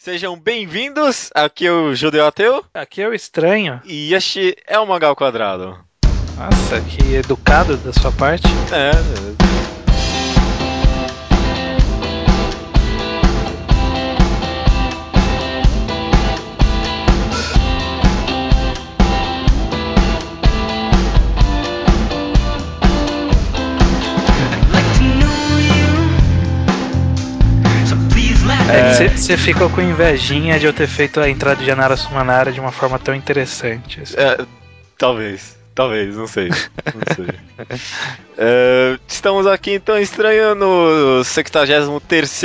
Sejam bem-vindos. Aqui é o Judeu Ateu. Aqui é o estranho. E este é o Mangal Quadrado. Nossa, que educado da sua parte. É. Você é, ficou com invejinha de eu ter feito a entrada de Janara Sumanara de uma forma tão interessante. Assim. É, talvez. Talvez, não sei. Não sei. é, estamos aqui então estranhando o 73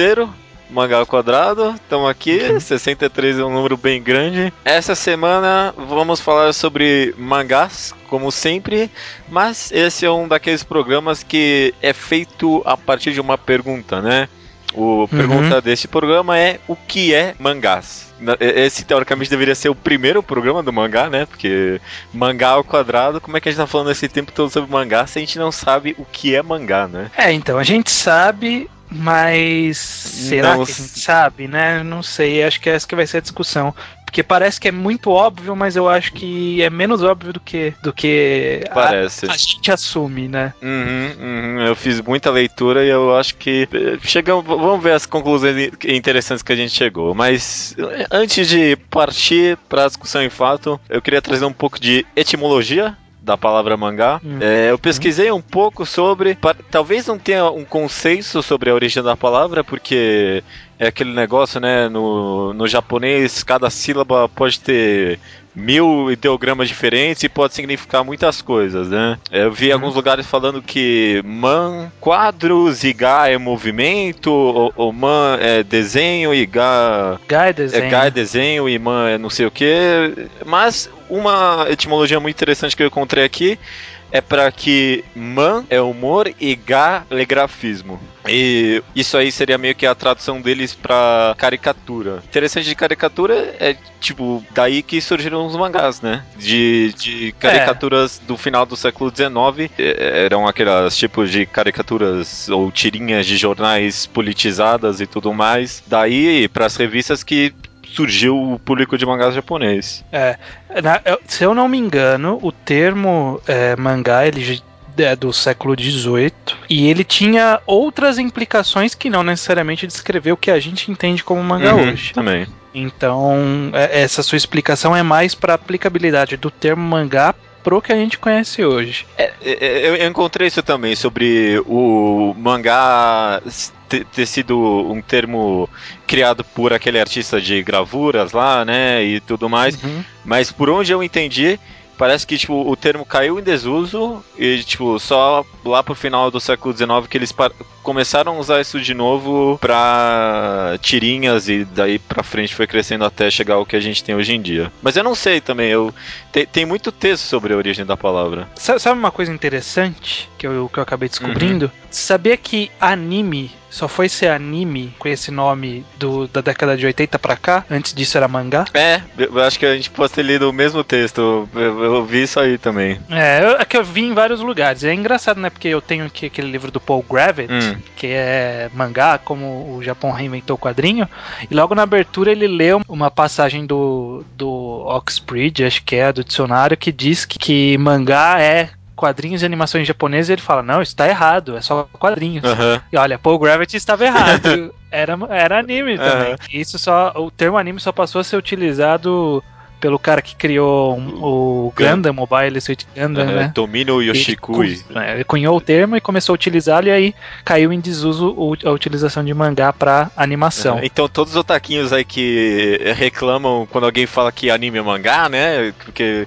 Mangá ao quadrado, estamos aqui, 63 é um número bem grande. Essa semana vamos falar sobre mangás, como sempre, mas esse é um daqueles programas que é feito a partir de uma pergunta, né? O pergunta uhum. desse programa é o que é mangás? Esse teoricamente deveria ser o primeiro programa do mangá, né? Porque mangá ao quadrado, como é que a gente tá falando esse tempo todo sobre mangá se a gente não sabe o que é mangá, né? É, então, a gente sabe, mas será não... que a gente sabe, né? Não sei, acho que essa que vai ser a discussão. Porque parece que é muito óbvio, mas eu acho que é menos óbvio do que, do que parece. A, a gente assume, né? Uhum, uhum. Eu fiz muita leitura e eu acho que eh, chegamos, vamos ver as conclusões interessantes que a gente chegou. Mas eh, antes de partir para a discussão em fato, eu queria trazer um pouco de etimologia da palavra mangá. Hum. É, eu pesquisei um pouco sobre. Talvez não tenha um consenso sobre a origem da palavra, porque é aquele negócio, né? No, no japonês, cada sílaba pode ter mil ideogramas diferentes e pode significar muitas coisas, né? Eu vi uhum. alguns lugares falando que man, quadros e ga é movimento, ou, ou man é desenho e ga, ga é desenho. É, ga é desenho e man é não sei o que. Mas uma etimologia muito interessante que eu encontrei aqui é para que man é humor e ga é grafismo. E isso aí seria meio que a tradução deles pra caricatura. Interessante de caricatura é, tipo, daí que surgiram os mangás, né? De, de caricaturas é. do final do século XIX. Eram aquelas tipos de caricaturas ou tirinhas de jornais politizadas e tudo mais. Daí, para as revistas que surgiu o público de mangás japonês. É, na, se eu não me engano, o termo é, mangá ele é do século XVIII e ele tinha outras implicações que não necessariamente descrever o que a gente entende como mangá uhum, hoje. Também. Então, é, essa sua explicação é mais para aplicabilidade do termo mangá pro que a gente conhece hoje. É, é, eu encontrei isso também sobre o mangá ter sido um termo criado por aquele artista de gravuras lá, né, e tudo mais. Uhum. Mas por onde eu entendi, parece que tipo, o termo caiu em desuso e tipo, só lá pro final do século XIX que eles começaram a usar isso de novo pra tirinhas e daí pra frente foi crescendo até chegar ao que a gente tem hoje em dia. Mas eu não sei também, eu te, tem muito texto sobre a origem da palavra. Sabe uma coisa interessante que eu, que eu acabei descobrindo? Uhum. Sabia que anime só foi ser anime com esse nome do, da década de 80 pra cá. Antes disso era mangá. É, eu acho que a gente pode ter lido o mesmo texto. Eu, eu vi isso aí também. É, é que eu vi em vários lugares. É engraçado, né? Porque eu tenho aqui aquele livro do Paul Gravett, hum. que é mangá, como o Japão reinventou o quadrinho. E logo na abertura ele leu uma passagem do, do Oxbridge, acho que é, do dicionário, que diz que, que mangá é quadrinhos e animações japonesas, ele fala, não, isso tá errado, é só quadrinhos. Uhum. E olha, Paul Gravity estava errado. era, era anime também. Uhum. Isso só, o termo anime só passou a ser utilizado pelo cara que criou o Gundam, Mobile Suit Gundam, né? Tomino Yoshikui. Ele, é, ele cunhou o termo e começou a utilizá-lo e aí caiu em desuso a utilização de mangá para animação. então todos os otaquinhos aí que reclamam quando alguém fala que anime é mangá, né? Porque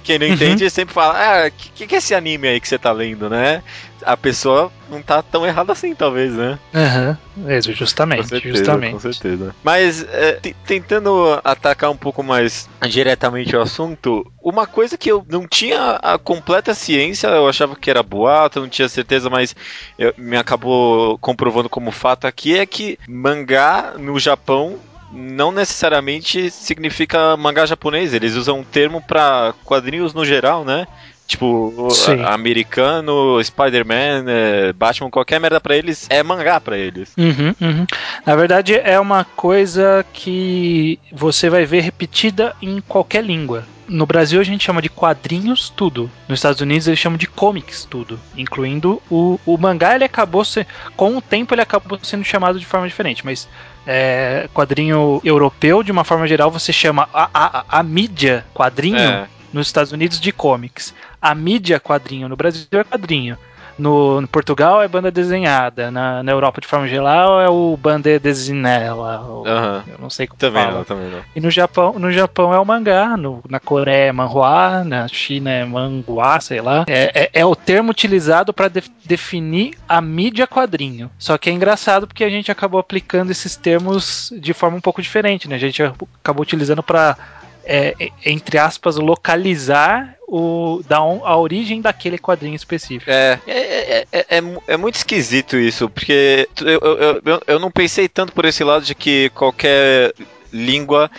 quem não entende uhum. sempre fala, ah, o que, que é esse anime aí que você tá lendo, né? a pessoa não tá tão errada assim, talvez, né? Aham, uhum. é, justamente, com certeza, justamente. Com certeza. Mas, é, tentando atacar um pouco mais diretamente o assunto, uma coisa que eu não tinha a completa ciência, eu achava que era boato, não tinha certeza, mas eu, me acabou comprovando como fato aqui, é que mangá no Japão não necessariamente significa mangá japonês. Eles usam um termo para quadrinhos no geral, né? Tipo, americano, Spider-Man, é, Batman, qualquer merda pra eles é mangá pra eles. Uhum, uhum. Na verdade, é uma coisa que você vai ver repetida em qualquer língua. No Brasil a gente chama de quadrinhos tudo. Nos Estados Unidos eles chamam de comics tudo, incluindo o, o mangá. Ele acabou se, com o tempo ele acabou sendo chamado de forma diferente, mas é, quadrinho europeu de uma forma geral você chama a, a, a mídia quadrinho é. nos Estados Unidos de comics. A mídia quadrinho no Brasil é quadrinho. No, no, Portugal é banda desenhada, na, na Europa de forma geral é o banda desenela. Uhum. Eu não sei como também fala. Não, também não. E no Japão, no Japão é o mangá, no, na Coreia é manhua, na China é manhua, sei lá. É, é, é o termo utilizado para de, definir a mídia quadrinho. Só que é engraçado porque a gente acabou aplicando esses termos de forma um pouco diferente, né? A gente acabou utilizando para é, entre aspas, localizar o, da a origem daquele quadrinho específico. É, é, é, é, é muito esquisito isso, porque eu, eu, eu, eu não pensei tanto por esse lado de que qualquer língua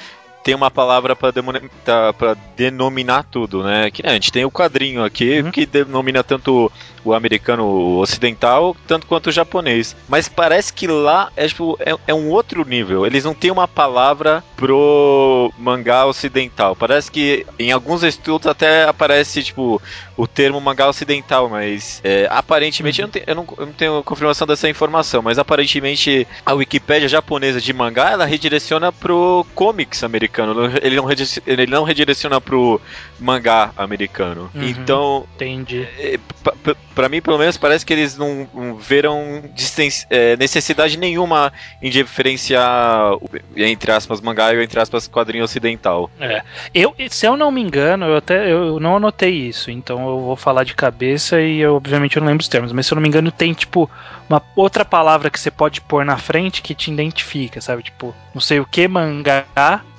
tem uma palavra para denominar tudo, né? Que né, a gente tem o quadrinho aqui uhum. que denomina tanto o americano ocidental tanto quanto o japonês. Mas parece que lá é, tipo, é, é, um outro nível. Eles não têm uma palavra pro mangá ocidental. Parece que em alguns estudos até aparece, tipo, o termo mangá ocidental, mas é, aparentemente, uhum. eu, não tenho, eu, não, eu, não tenho, confirmação dessa informação, mas aparentemente a Wikipédia japonesa de mangá, ela redireciona pro comics americano. Ele não, ele não redireciona pro mangá americano. Uhum. Então. Entendi. É, para mim, pelo menos, parece que eles não, não viram é, necessidade nenhuma em diferenciar, entre aspas, mangá e entre aspas, quadrinho ocidental. É. Eu, se eu não me engano, eu até eu não anotei isso, então eu vou falar de cabeça e eu, obviamente eu não lembro os termos, mas se eu não me engano, tem tipo uma outra palavra que você pode pôr na frente que te identifica, sabe? Tipo, não sei o que mangá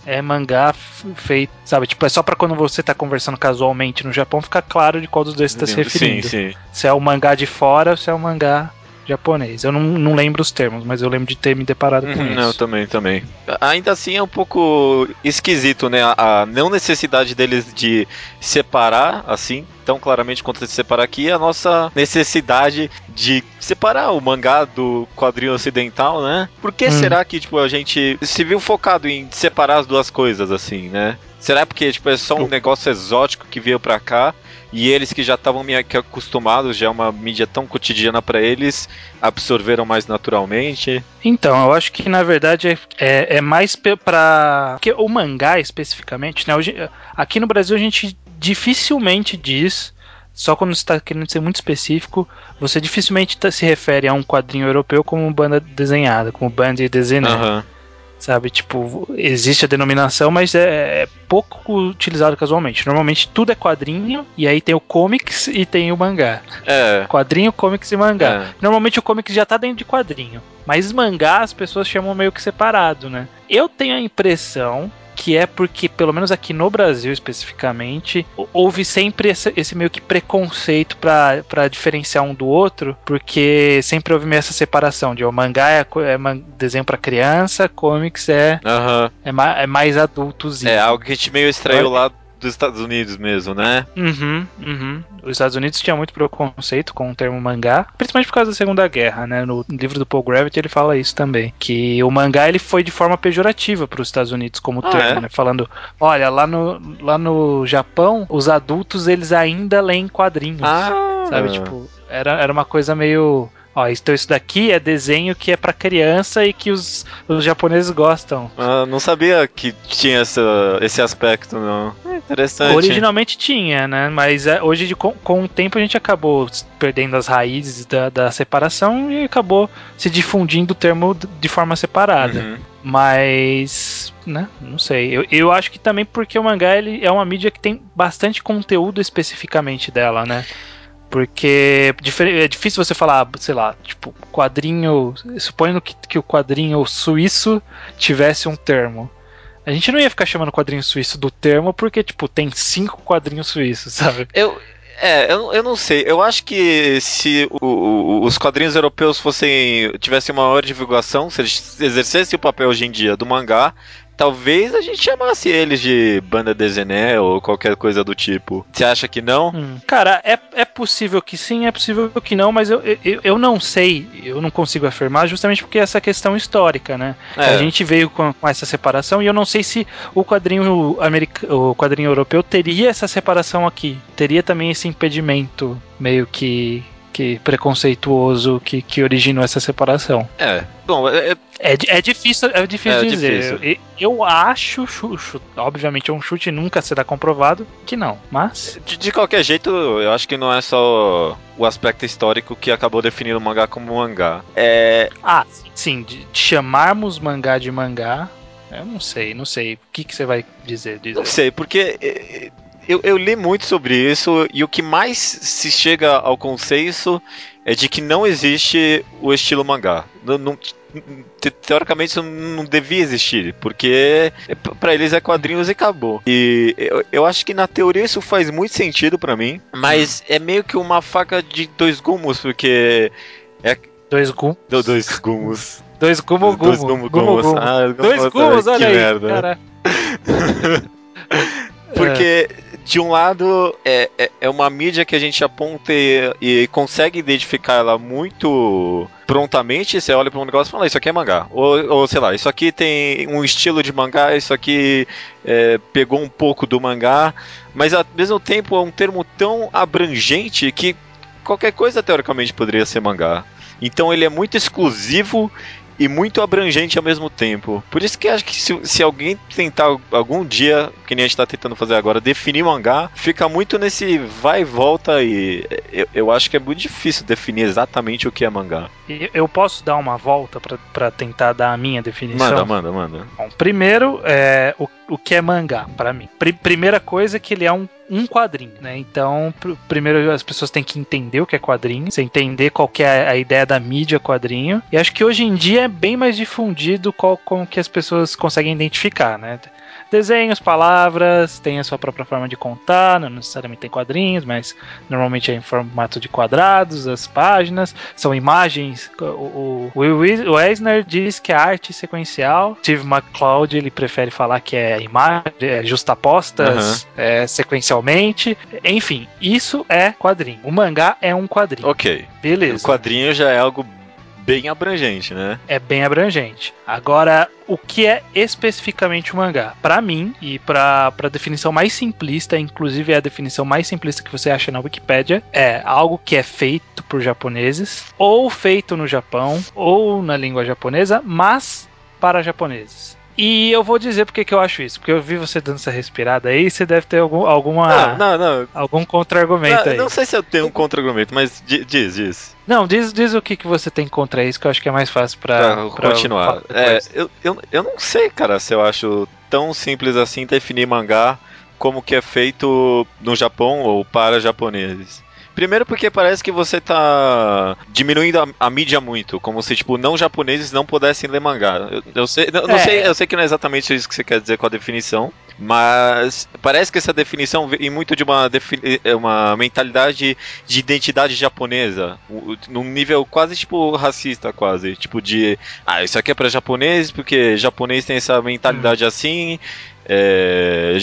é mangá feito, sabe? Tipo, é só para quando você tá conversando casualmente no Japão ficar claro de qual dos dois você tá se referindo. Sim, sim. Se é o mangá de fora ou se é o mangá japonês. Eu não, não lembro os termos, mas eu lembro de ter me deparado com uhum, isso. Não, também, também. Ainda assim é um pouco esquisito, né? A, a não necessidade deles de separar, assim, tão claramente quanto de separar aqui, a nossa necessidade de separar o mangá do quadrinho ocidental, né? Por que hum. será que, tipo, a gente se viu focado em separar as duas coisas, assim, né? Será porque, tipo, é só um negócio exótico que veio pra cá e eles que já estavam meio que acostumados, já é uma mídia tão cotidiana para eles, absorveram mais naturalmente? Então, eu acho que na verdade é, é, é mais para porque o mangá especificamente, né? Hoje, aqui no Brasil a gente dificilmente diz só quando você está querendo ser muito específico, você dificilmente tá, se refere a um quadrinho europeu como banda desenhada, como banda desenhada. Uhum. Sabe, tipo, existe a denominação, mas é, é, pouco utilizado casualmente. Normalmente tudo é quadrinho, e aí tem o comics e tem o mangá. É. Quadrinho, comics e mangá. É. Normalmente o comics já tá dentro de quadrinho. Mas mangá as pessoas chamam meio que separado, né? Eu tenho a impressão que é porque, pelo menos aqui no Brasil especificamente, houve sempre esse, esse meio que preconceito para diferenciar um do outro, porque sempre houve meio essa separação de o mangá é, é desenho para criança, comics é, uhum. é, ma, é mais adultozinho. É, algo que a gente meio extraiu lá dos Estados Unidos mesmo, né? Uhum, uhum. Os Estados Unidos tinha muito preconceito com o termo mangá, principalmente por causa da Segunda Guerra, né? No livro do Paul Gravity ele fala isso também, que o mangá ele foi de forma pejorativa para os Estados Unidos como ah, termo, é? né? Falando, olha, lá no, lá no Japão, os adultos eles ainda leem quadrinhos. Ah. Sabe, tipo, era, era uma coisa meio Ó, então isso daqui é desenho que é para criança e que os, os japoneses gostam. Ah, não sabia que tinha essa, esse aspecto, não. É interessante. Originalmente tinha, né? Mas é, hoje, com, com o tempo, a gente acabou perdendo as raízes da, da separação e acabou se difundindo o termo de forma separada. Uhum. Mas, né, não sei. Eu, eu acho que também porque o mangá ele é uma mídia que tem bastante conteúdo especificamente dela, né? Porque é difícil você falar, sei lá, tipo, quadrinho. Suponho que, que o quadrinho suíço tivesse um termo. A gente não ia ficar chamando quadrinho suíço do termo porque, tipo, tem cinco quadrinhos suíços, sabe? Eu. É, eu, eu não sei. Eu acho que se o, o, os quadrinhos europeus fossem tivessem uma maior divulgação, se eles exercessem o papel hoje em dia do mangá, talvez a gente chamasse eles de banda desené ou qualquer coisa do tipo. Você acha que não? Hum. Cara, é, é possível que sim, é possível que não, mas eu, eu, eu não sei, eu não consigo afirmar justamente porque essa questão histórica, né? É. A gente veio com, com, essa separação e eu não sei se o quadrinho, america, o quadrinho europeu teria essa separação aqui, teria também esse impedimento meio que que preconceituoso que, que originou essa separação. É. Bom, é, é, é difícil, é difícil é dizer. Difícil. Eu, eu, acho, chucho, obviamente é um chute nunca será comprovado que não, mas de, de, qualquer jeito, eu acho que não é só o aspecto histórico que acabou definindo o mangá como mangá. É Ah, sim, de, de chamarmos mangá de mangá, eu não sei, não sei. O que, que você vai dizer, dizer? Não sei, porque eu, eu li muito sobre isso e o que mais se chega ao consenso é de que não existe o estilo mangá. Não, não, teoricamente isso não devia existir, porque para eles é quadrinhos e acabou. E eu, eu, acho que na teoria isso faz muito sentido para mim, mas é meio que uma faca de dois gumes, porque é dois gumos. Dois gumos. Dois gumo gumo. Dois gumo, gumo, gumo. Ah, dois gumos, olha aí. Merda. porque é de um lado, é, é, é, uma mídia que a gente aponta e, e, consegue identificar ela muito prontamente. Você olha para um negócio e fala: Isso aqui é mangá. Ou, ou sei lá, isso aqui tem um estilo de mangá, isso aqui é, pegou um pouco do mangá. Mas ao mesmo tempo é um termo tão abrangente que qualquer coisa teoricamente poderia ser mangá. Então ele é muito exclusivo e muito abrangente ao mesmo tempo. Por isso que acho que se, se alguém tentar algum dia, que nem a gente tá tentando fazer agora, definir mangá, fica muito nesse vai e volta e eu, eu acho que é muito difícil definir exatamente o que é mangá. Eu posso dar uma volta para tentar dar a minha definição? Manda, manda, manda. Bom, primeiro, é, o, o que é mangá para mim? Pr primeira coisa é que ele é um um quadrinho, né? Então, pr primeiro as pessoas têm que entender o que é quadrinho, você entender qual que é a ideia da mídia quadrinho. E acho que hoje em dia é bem mais difundido qual com que as pessoas conseguem identificar, né? Desenhos, palavras, tem a sua própria forma de contar, não necessariamente tem quadrinhos, mas normalmente é em formato de quadrados, as páginas, são imagens. O, o, o Eisner diz que é arte sequencial, Steve McCloud ele prefere falar que é imagem, é justapostas uhum. é, sequencialmente. Enfim, isso é quadrinho. O mangá é um quadrinho. Ok. Beleza. O quadrinho já é algo bem abrangente, né? É bem abrangente. Agora, o que é especificamente o mangá? Para mim, e para a definição mais simplista, inclusive é a definição mais simplista que você acha na Wikipedia, é algo que é feito por japoneses, ou feito no Japão, ou na língua japonesa, mas para japoneses. E eu vou dizer porque que eu acho isso. Porque eu vi você dando essa respirada aí, você deve ter algum, alguma. Não, não, não. Algum contra-argumento aí. Não sei se eu tenho um contra-argumento, mas diz, diz. Não, diz, diz o que, que você tem contra isso, que eu acho que é mais fácil pra, pra continuar. É, eu, eu, eu não sei, cara, se eu acho tão simples assim definir mangá como que é feito no Japão ou para japoneses. Primeiro porque parece que você tá diminuindo a, a, mídia muito, como se, tipo, não japoneses não pudessem ler mangá. Eu, eu sei, não, é. sei, eu sei que não é exatamente isso que você quer dizer com a definição, mas parece que essa definição vem muito de uma, é, uma mentalidade de identidade japonesa, num nível quase, tipo, racista, quase. Tipo, de, ah, isso aqui é para japoneses, porque japonês tem essa mentalidade hum. assim, é,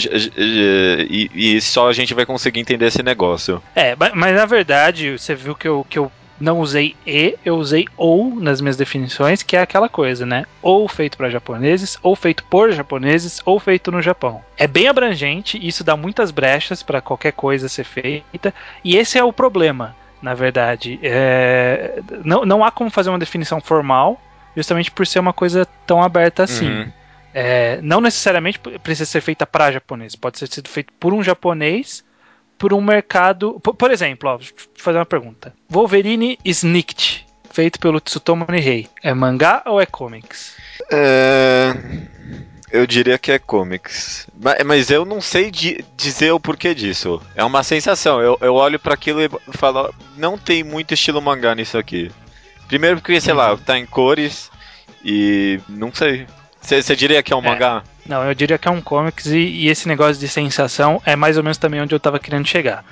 e, e, só a gente vai conseguir entender esse negócio. É, mas na verdade, você viu que eu, que eu não usei e, eu usei ou nas minhas definições, que é aquela coisa, né? Ou feito para japoneses, ou feito por japoneses, ou feito no Japão. É bem abrangente, isso dá muitas brechas para qualquer coisa ser feita, e esse é o problema, na verdade. É, não, não há como fazer uma definição formal, justamente por ser uma coisa tão aberta assim. Uhum. É, não necessariamente precisa ser feita para japonês, pode ser sido feito por um japonês, por um mercado. Por, por exemplo, ó, vou fazer uma pergunta: Wolverine Snicked, feito pelo Tsutomu Nihei, é mangá ou é comics? É. Eu diria que é comics. Mas eu não sei dizer o porquê disso. É uma sensação. Eu, eu olho para aquilo e falo, não tem muito estilo mangá nisso aqui. Primeiro porque, sei lá, tá em cores e não sei. Você diria que é um é. mangá? Não, eu diria que é um comics e, e, esse negócio de sensação é mais ou menos também onde eu tava querendo chegar.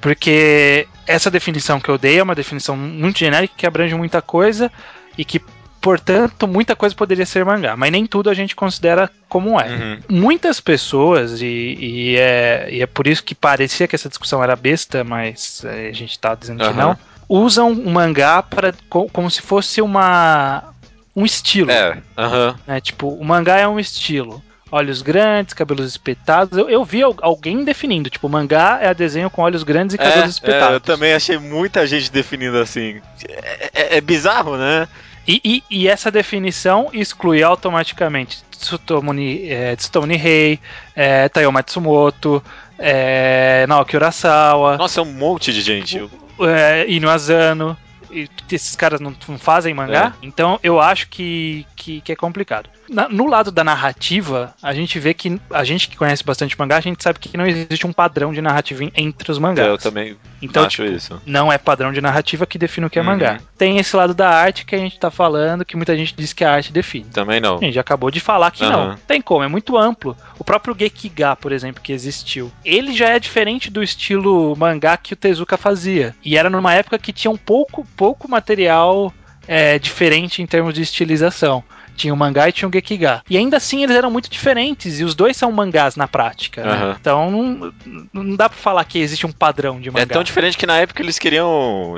Porque essa definição que eu dei é uma definição muito genérica que abrange muita coisa e que portanto, muita coisa poderia ser mangá, mas nem tudo a gente considera como é. Uhum. Muitas pessoas, e, e, é, e, é, por isso que parecia que essa discussão era besta, mas é, a gente tá dizendo uhum. que não, usam o mangá para como se fosse uma um estilo. É, uhum. é, tipo, o mangá é um estilo olhos grandes, cabelos espetados. Eu, eu vi alguém definindo, tipo, mangá é desenho com olhos grandes e cabelos é, espetados. É, eu também achei muita gente definindo assim. É, é, é bizarro, né? E, e, e, essa definição exclui automaticamente Tsutomu, é, Tsutomu Rei, é, Matsumoto, é, Naoki Urasawa. Nossa, é um monte de gente. É, Inu Asano esses caras não, não fazem mangá, é. então eu acho que, que, que é complicado. Na, no lado da narrativa, a gente vê que a gente que conhece bastante mangá, a gente sabe que não existe um padrão de narrativa entre os mangás. Eu também então, acho tipo, isso. Não é padrão de narrativa que define o que é uhum. mangá. Tem esse lado da arte que a gente tá falando, que muita gente diz que a arte define. Também não. A gente acabou de falar que uhum. não. Tem como, é muito amplo. O próprio Gekiga, por exemplo, que existiu, ele já é diferente do estilo mangá que o Tezuka fazia. E era numa época que tinha um pouco, pouco material é, diferente em termos de estilização. Tinha o mangá e tinha o Gekiga. E ainda assim eles eram muito diferentes, e os dois são mangás na prática. Uhum. Né? Então não, não dá pra falar que existe um padrão de mangá. É tão diferente que na época eles queriam.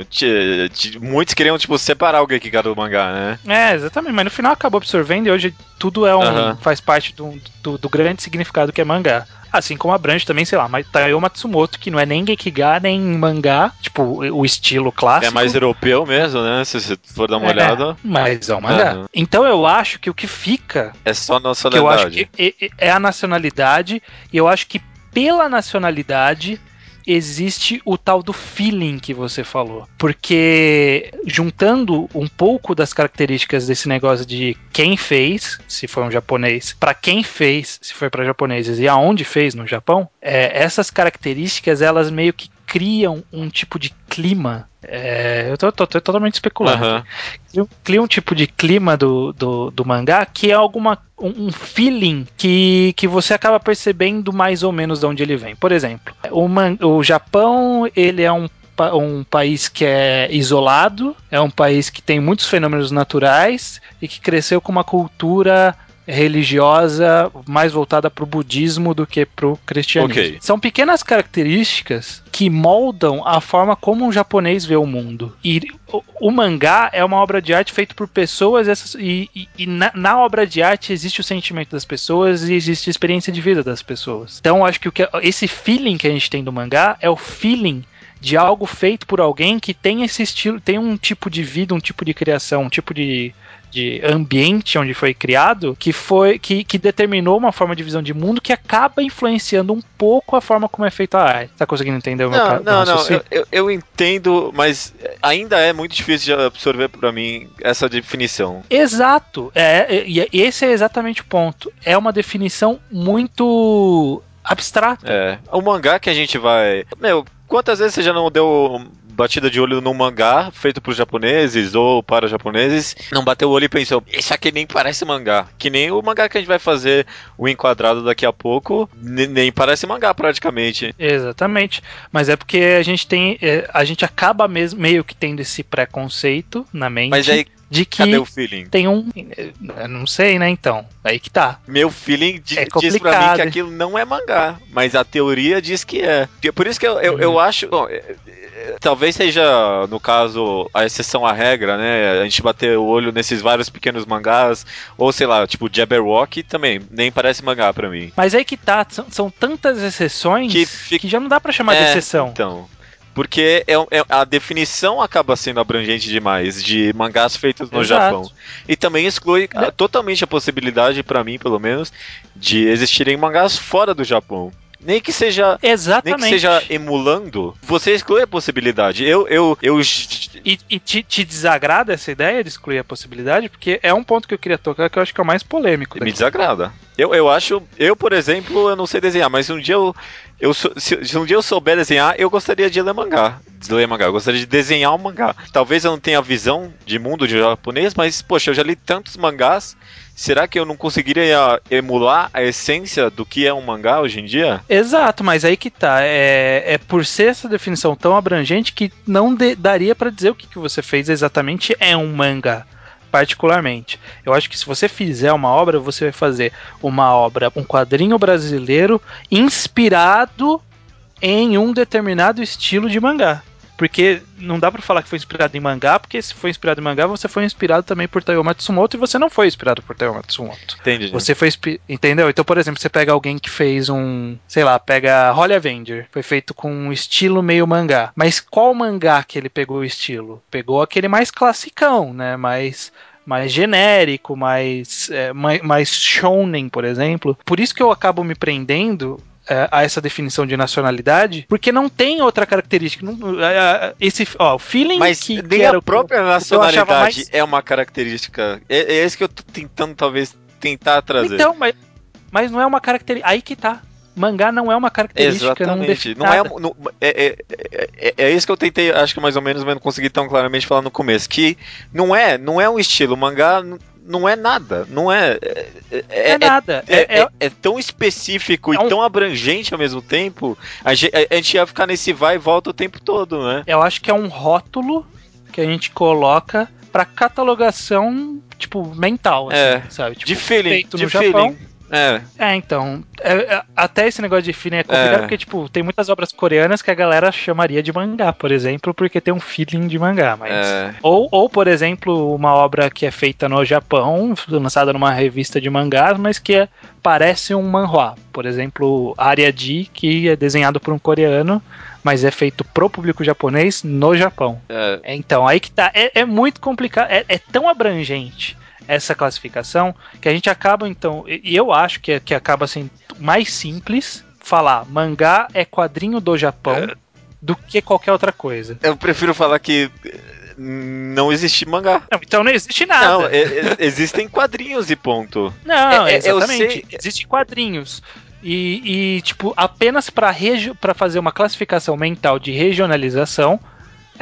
muitos queriam, tipo, separar o Gekiga do mangá, né? É, exatamente, mas no final acabou absorvendo e hoje tudo é um. Uhum. faz parte do, do, do grande significado que é mangá. Assim como abrange também, sei lá, mas Taiyo Matsumoto, que não é nem Gekiga, nem mangá, tipo, o estilo clássico. É mais europeu mesmo, né? Se você for dar uma é, olhada. Mas é um mangá. Uhum. Então eu acho que o que fica. É só nacionalidade. Que eu acho que é, é a nacionalidade, e eu acho que pela nacionalidade existe o tal do feeling que você falou. Porque juntando um pouco das características desse negócio de quem fez, se foi um japonês, para quem fez, se foi para japoneses e aonde fez no Japão, é, essas características elas meio que criam um tipo de clima. É, eu tô, tô, tô, totalmente especulando. Uhum. Cria um tipo de clima do, do, do mangá que é alguma um, um, feeling que, que você acaba percebendo mais ou menos de onde ele vem. Por exemplo, o, man, o Japão ele é um um país que é isolado, é um país que tem muitos fenômenos naturais e que cresceu com uma cultura religiosa mais voltada para o budismo do que para o cristianismo. Okay. São pequenas características que moldam a forma como um japonês vê o mundo. E o, o mangá é uma obra de arte feita por pessoas essas, e, e, e na, na, obra de arte existe o sentimento das pessoas e existe a experiência de vida das pessoas. Então acho que, o que esse feeling que a gente tem do mangá é o feeling de algo feito por alguém que tem esse estilo, tem um tipo de vida, um tipo de criação, um tipo de de ambiente onde foi criado que foi que, que determinou uma forma de visão de mundo que acaba influenciando um pouco a forma como é feita a arte. Tá conseguindo entender o meu Não, não, não. Eu, eu, eu, entendo, mas ainda é muito difícil de absorver para mim essa definição. Exato. É, e esse é exatamente o ponto. É uma definição muito abstrata. É. O mangá que a gente vai. Meu, quantas vezes você já não deu batida de olho num mangá feito por japoneses ou para japoneses, não bateu o olho e pensou, isso aqui nem parece mangá. Que nem o mangá que a gente vai fazer o enquadrado daqui a pouco, nem parece mangá praticamente. Exatamente. Mas é porque a gente tem. É, a gente acaba mesmo meio que tendo esse preconceito na mente. Mas aí de que Cadê o feeling? tem um. Eu não sei, né? Então. Aí que tá. Meu feeling é diz pra mim que aquilo não é mangá, mas a teoria diz que é. Por isso que eu, eu, eu acho. Bom, é, é, talvez seja, no caso, a exceção à regra, né? A gente bater o olho nesses vários pequenos mangás, ou sei lá, tipo Jabberwock também, nem parece mangá pra mim. Mas aí que tá, são, são tantas exceções que, fica... que já não dá pra chamar é, de exceção. Então. Porque é, é, a definição acaba sendo abrangente demais de mangás feitos no Exato. Japão. E também exclui é. totalmente a possibilidade, para mim pelo menos, de existirem mangás fora do Japão. Nem que seja. Exatamente. Nem que seja emulando, você exclui a possibilidade. Eu. eu, eu... E, e te, te, desagrada essa ideia de excluir a possibilidade? Porque é um ponto que eu queria tocar que eu acho que é o mais polêmico. Daqui. Me desagrada. Eu, eu acho. Eu, por exemplo, eu não sei desenhar, mas um dia eu. Eu se, se um dia eu souber desenhar, eu gostaria de ler mangá. De ler mangá. Eu gostaria de desenhar um mangá. Talvez eu não tenha visão de mundo de japonês, mas, poxa, eu já li tantos mangás será que eu não conseguiria emular a essência do que é um mangá hoje em dia? Exato, mas aí que tá. É, é por ser essa definição tão abrangente que não de, daria para dizer o que, que você fez exatamente é um mangá. Particularmente. Eu acho que se você fizer uma obra, você vai fazer uma obra, um quadrinho brasileiro inspirado em um determinado estilo de mangá. Porque não dá para falar que foi inspirado em mangá, porque se foi inspirado em mangá, você foi inspirado também por Taiyo Matsumoto e você não foi inspirado por Taiyo Matsumoto. Entendi. Você foi entendeu? Então, por exemplo, você pega alguém que fez um, sei lá, pega Holy Avenger, foi feito com um estilo meio mangá. Mas qual mangá que ele pegou o estilo? Pegou aquele mais classicão, né? Mais mais genérico, mais, é, mais, mais shonen, por exemplo. Por isso que eu acabo me prendendo é, a essa definição de nacionalidade, porque não tem outra característica. Não, é, é, esse, ó, o feeling Mas que, nem que a própria nacionalidade mais... é uma característica. É, é isso que eu tô tentando, talvez, tentar trazer. Então, mas, mas não é uma característica. Aí que tá mangá não é uma característica. Exatamente. Não, não é, não, é, é, é, é, isso que eu tentei, acho que mais ou menos, mas não consegui tão claramente falar no começo. Que não é, não é um estilo. O mangá não é nada. Não é. É, é, é nada. É, é, é, tão específico e um... tão abrangente ao mesmo tempo. A gente, a gente ia ficar nesse vai e volta o tempo todo, né? Eu acho que é um rótulo que a gente coloca para catalogação, tipo, mental, assim, é, sabe? Tipo, de feeling, de feeling. Japão, é. É, então. É, é, até esse negócio de feeling é complicado, é. porque, tipo, tem muitas obras coreanas que a galera chamaria de mangá, por exemplo, porque tem um feeling de mangá, mas. É. Ou, ou, por exemplo, uma obra que é feita no Japão, lançada numa revista de mangás, mas que é, parece um manhwa. Por exemplo, Aria D, que é desenhado por um coreano, mas é feito pro público japonês no Japão. É. Então, aí que tá. É, é muito complicado. É, é tão abrangente essa classificação, que a gente acaba então, e eu acho que, que acaba sendo mais simples falar mangá é quadrinho do Japão é. do que qualquer outra coisa. Eu prefiro falar que eh, não existe mangá. Não, então não existe nada. Não, é, é, existem quadrinhos e ponto. Não, é, é exatamente. Existem quadrinhos. E, e, tipo, apenas para fazer uma classificação mental de regionalização,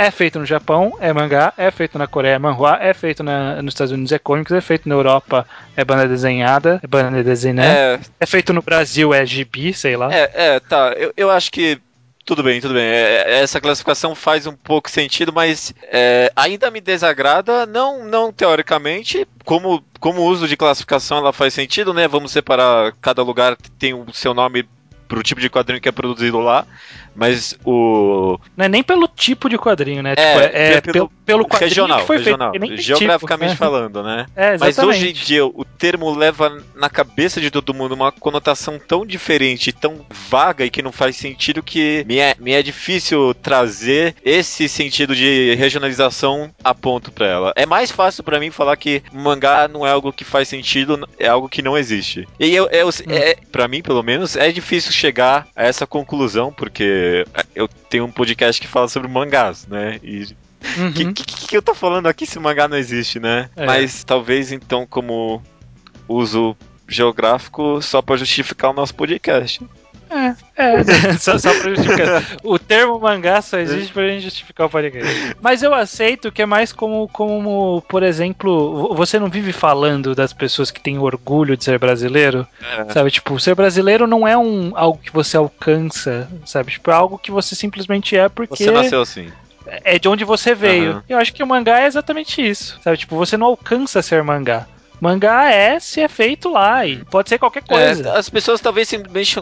é feito no Japão, é mangá, é feito na Coreia, é manhua, é feito na, nos Estados Unidos, é cômics, é feito na Europa, é banda desenhada, é banda desenhada, é, é feito no Brasil, é gibi, sei lá. É, é tá, eu, eu acho que tudo bem, tudo bem. É, é, essa classificação faz um pouco sentido, mas é, ainda me desagrada, não, não teoricamente, como, como uso de classificação ela faz sentido, né? Vamos separar, cada lugar tem o seu nome pro tipo de quadrinho que é produzido lá, mas o. Não é nem pelo tipo de quadrinho, né? É, tipo, é, é pelo, pelo quadrinho regional, que foi regional, feito. Geograficamente tipo, falando, né? É, mas hoje em dia o termo leva na cabeça de todo mundo uma conotação tão diferente, tão vaga e que não faz sentido que me é, me é difícil trazer esse sentido de regionalização a ponto para ela. É mais fácil para mim falar que mangá não é algo que faz sentido, é algo que não existe. E eu, eu hum. é, para mim, pelo menos, é difícil chegar a essa conclusão, porque eu tenho um podcast que fala sobre mangás, né? E o uhum. que, que, que, eu tô falando aqui se mangá não existe, né? É. Mas talvez então, como uso geográfico, só para justificar o nosso podcast. É, é. só, só pra justificar. O termo mangá só existe pra gente justificar o podcast. Mas eu aceito que é mais como, como, por exemplo, você não vive falando das pessoas que têm orgulho de ser brasileiro, é. sabe? Tipo, ser brasileiro não é um, algo que você alcança, sabe? Tipo, é algo que você simplesmente é porque... Você nasceu assim é de onde você veio. Uhum. Eu acho que o mangá é exatamente isso, sabe? Tipo, você não alcança ser mangá. Mangá é se é feito lá e pode ser qualquer coisa. É, as pessoas talvez simplesmente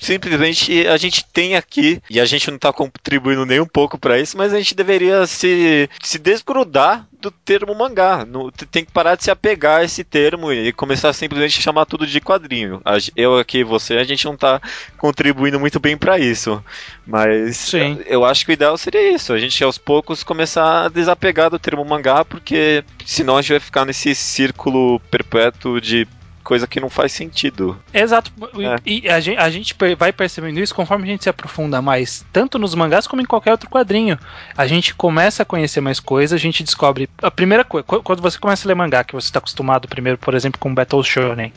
simplesmente a gente tem aqui, e a gente não está contribuindo nem um pouco para isso, mas a gente deveria se, se desgrudar do termo mangá. No, tem que parar de se apegar a esse termo e começar simplesmente a chamar tudo de quadrinho. Eu aqui e você, a gente não está contribuindo muito bem para isso. Mas Sim. eu acho que o ideal seria isso, a gente aos poucos começar a desapegar do termo mangá, porque senão a gente vai ficar nesse círculo perpétuo de coisa que não faz sentido. Exato. É. E a gente, a gente vai percebendo isso conforme a gente se aprofunda mais, tanto nos mangás como em qualquer outro quadrinho. A gente começa a conhecer mais coisas, a gente descobre. A primeira coisa, quando você começa a ler mangá, que você está acostumado primeiro, por exemplo, com Battle Shonen,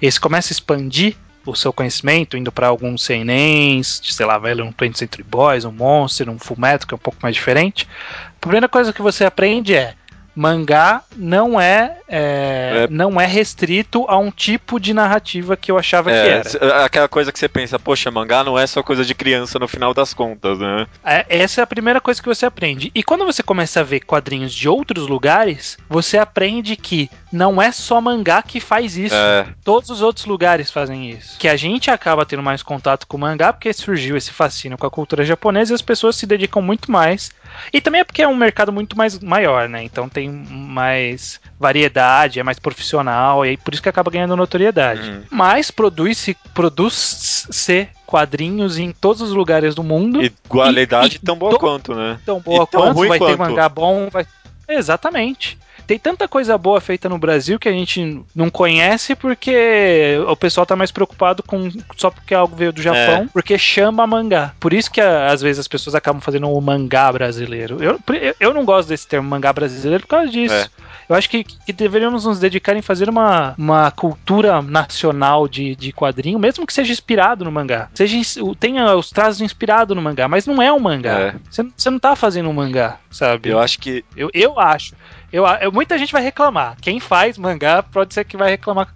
e você começa a expandir o seu conhecimento, indo para alguns seinens, sei lá, ler um 20 Century Boys, um Monster, um Fullmetal, que é um pouco mais diferente. A primeira coisa que você aprende é mangá não é, é, é, não é restrito a um tipo de narrativa que eu achava é, que era. Aquela coisa que você pensa, poxa, mangá não é só coisa de criança no final das contas, né? É, essa é a primeira coisa que você aprende. E quando você começa a ver quadrinhos de outros lugares, você aprende que não é só mangá que faz isso. É. Todos os outros lugares fazem isso. Que a gente acaba tendo mais contato com o mangá porque surgiu esse fascínio com a cultura japonesa e as pessoas se dedicam muito mais e também é porque é um mercado muito mais maior, né? Então tem mais variedade, é mais profissional, e aí por isso que acaba ganhando notoriedade. Uhum. Mas produz-se produz -se quadrinhos em todos os lugares do mundo. E qualidade e, e tão boa quanto, né? Tão boa tão quanto, vai quanto. ter mangá bom, vai... Exatamente tem tanta coisa boa feita no Brasil que a gente não conhece porque o pessoal tá mais preocupado com só porque algo veio do Japão, é. porque chama mangá. Por isso que às vezes as pessoas acabam fazendo o mangá brasileiro. Eu, eu não gosto desse termo mangá brasileiro por causa disso. É. Eu acho que, que, deveríamos nos dedicar em fazer uma, uma cultura nacional de, de quadrinho, mesmo que seja inspirado no mangá. Seja, tenha os traços inspirados no mangá, mas não é um mangá. É. Você, você não tá fazendo um mangá, sabe? Eu acho que. Eu, eu acho. Eu, eu, muita gente vai reclamar. Quem faz mangá pode ser que vai reclamar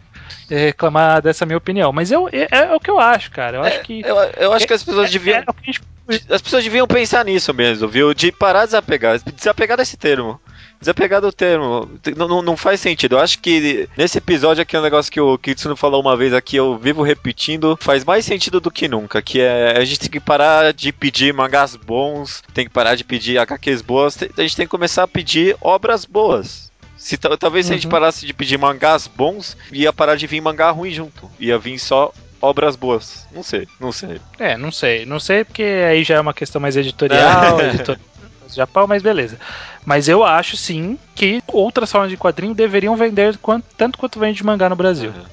reclamar dessa minha opinião. Mas eu, é, é o que eu acho, cara. Eu é, acho que. Eu, eu acho que as pessoas é, deviam. É gente... As pessoas deviam pensar nisso mesmo, viu? De parar de desapegar. Desapegar desse termo. Desapegar do termo. Não, não, faz sentido. Eu acho que nesse episódio aqui, um negócio que o Kitsune falou uma vez aqui, eu vivo repetindo, faz mais sentido do que nunca. Que é a gente tem que parar de pedir mangás bons, tem que parar de pedir HQs boas, a gente tem que começar a pedir obras boas. Se, talvez se a gente uhum. parasse de pedir mangás bons, ia parar de vir mangá ruim junto. Ia vir só obras boas. Não sei, não sei. É, não sei. Não sei porque aí já é uma questão mais editorial, editorial Japão, mas beleza. Mas eu acho sim que outras formas de quadrinho deveriam vender quanto, tanto quanto vende mangá no Brasil. Uhum.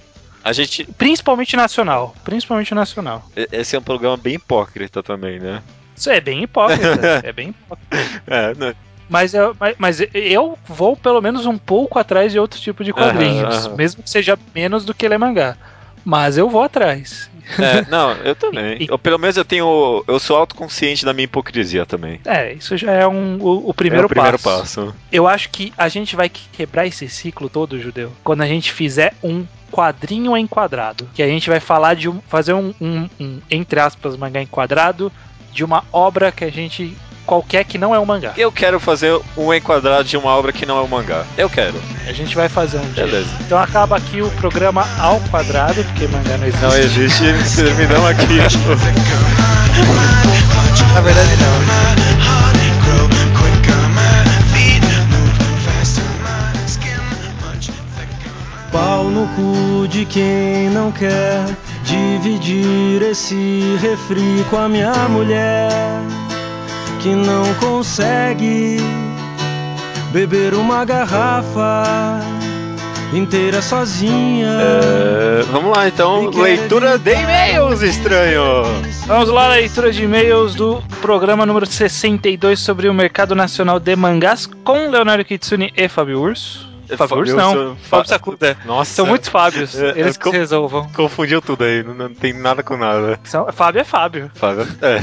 A gente... Principalmente nacional. Principalmente nacional. Esse é um programa bem hipócrita também, né? Isso é bem hipócrita. é bem hipócrita. É, né? Mas eu, mas eu vou pelo menos um pouco atrás de outro tipo de quadrinhos. Uhum, uhum. Mesmo que seja menos do que ler mangá. Mas eu vou atrás. É, não, eu também. E, ou pelo menos eu tenho. Eu sou autoconsciente da minha hipocrisia também. É, isso já é um, o, o primeiro, é o primeiro passo. passo. Eu acho que a gente vai quebrar esse ciclo todo, judeu, quando a gente fizer um quadrinho enquadrado. Que a gente vai falar de um, fazer um, um, um entre aspas, mangá enquadrado de uma obra que a gente qualquer que não é um mangá. Eu quero fazer um enquadrado de uma obra que não é um mangá. Eu quero. A gente vai fazer um dia. Beleza. Então acaba aqui o programa ao quadrado, porque mangá não existe. Não existe, terminamos aqui. Na verdade não. Pau no cu de quem não quer dividir esse refri com a minha mulher que não consegue beber uma garrafa inteira sozinha. É, vamos lá então, leitura de e-mails, estranho. Vamos lá, leitura de e-mails do programa número 62 sobre o mercado nacional de mangás com Leonardo Kitsune e Fábio Urso. Fábio não. Fábio Sacuda. Nossa. São muitos Fábios. É, eles que resolvam. Confundiu tudo aí. Não, não, tem nada com nada. São, Fábio é Fábio. Fábio. É.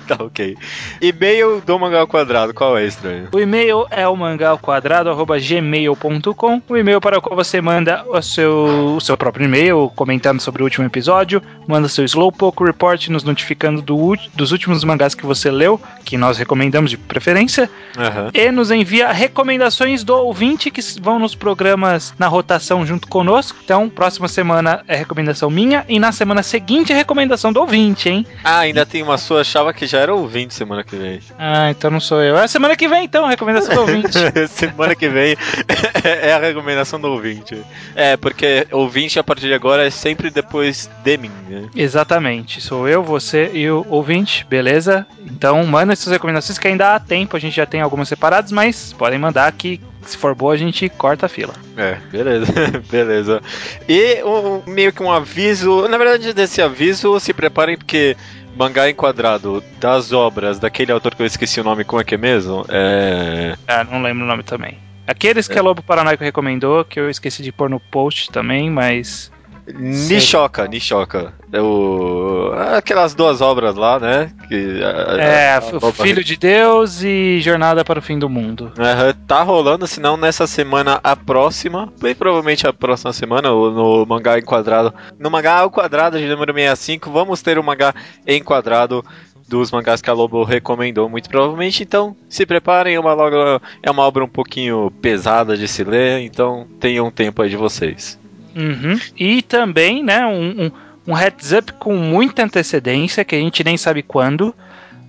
tá ok. E-mail do Mangal Quadrado. Qual é, estranho? O e-mail é o mangalquadrado.gmail.com. O e-mail para o qual você manda o seu, o seu próprio e-mail comentando sobre o último episódio. Manda seu Slowpoke Report nos notificando do, dos últimos mangás que você leu, que nós recomendamos de preferência. Uhum. E nos envia recomendações do ouvinte que vão nos programas na rotação junto conosco. Então, próxima semana é recomendação minha e na semana seguinte é recomendação do ouvinte, hein? Ah, ainda tem uma sua chava que já era ouvinte semana que vem. Ah, então não sou eu. É semana que vem então, recomendação do ouvinte. semana que vem é a recomendação do ouvinte. É, porque ouvinte a partir de agora é sempre depois de mim, né? Exatamente. Sou eu, você e o ouvinte, beleza? Então, manda essas recomendações que ainda há tempo, a gente já tem algumas separadas, mas podem mandar que se for boa, a gente corta a fila. É, beleza, beleza. E um, meio que um aviso, na verdade, desse aviso, se preparem porque mangá enquadrado das obras daquele autor que eu esqueci o nome, como é que é mesmo? É. Ah, não lembro o nome também. Aqueles que é. a Lobo Paranoico recomendou, que eu esqueci de pôr no post também, mas. Nishoka, Nishoka. É o, aquelas duas obras lá, né? Que, é, a, a Filho de Deus e Jornada para o Fim do Mundo. Uhum, tá rolando, senão nessa semana a próxima, bem provavelmente a próxima semana, no mangá enquadrado. No mangá ao quadrado de número 65, vamos ter um mangá enquadrado dos mangás que a Lobo recomendou, muito provavelmente. Então, se preparem, é uma, logo, é uma obra um pouquinho pesada de se ler, então tenham tempo aí de vocês. Uhum. E também, né, um, um, um heads up com muita antecedência, que a gente nem sabe quando.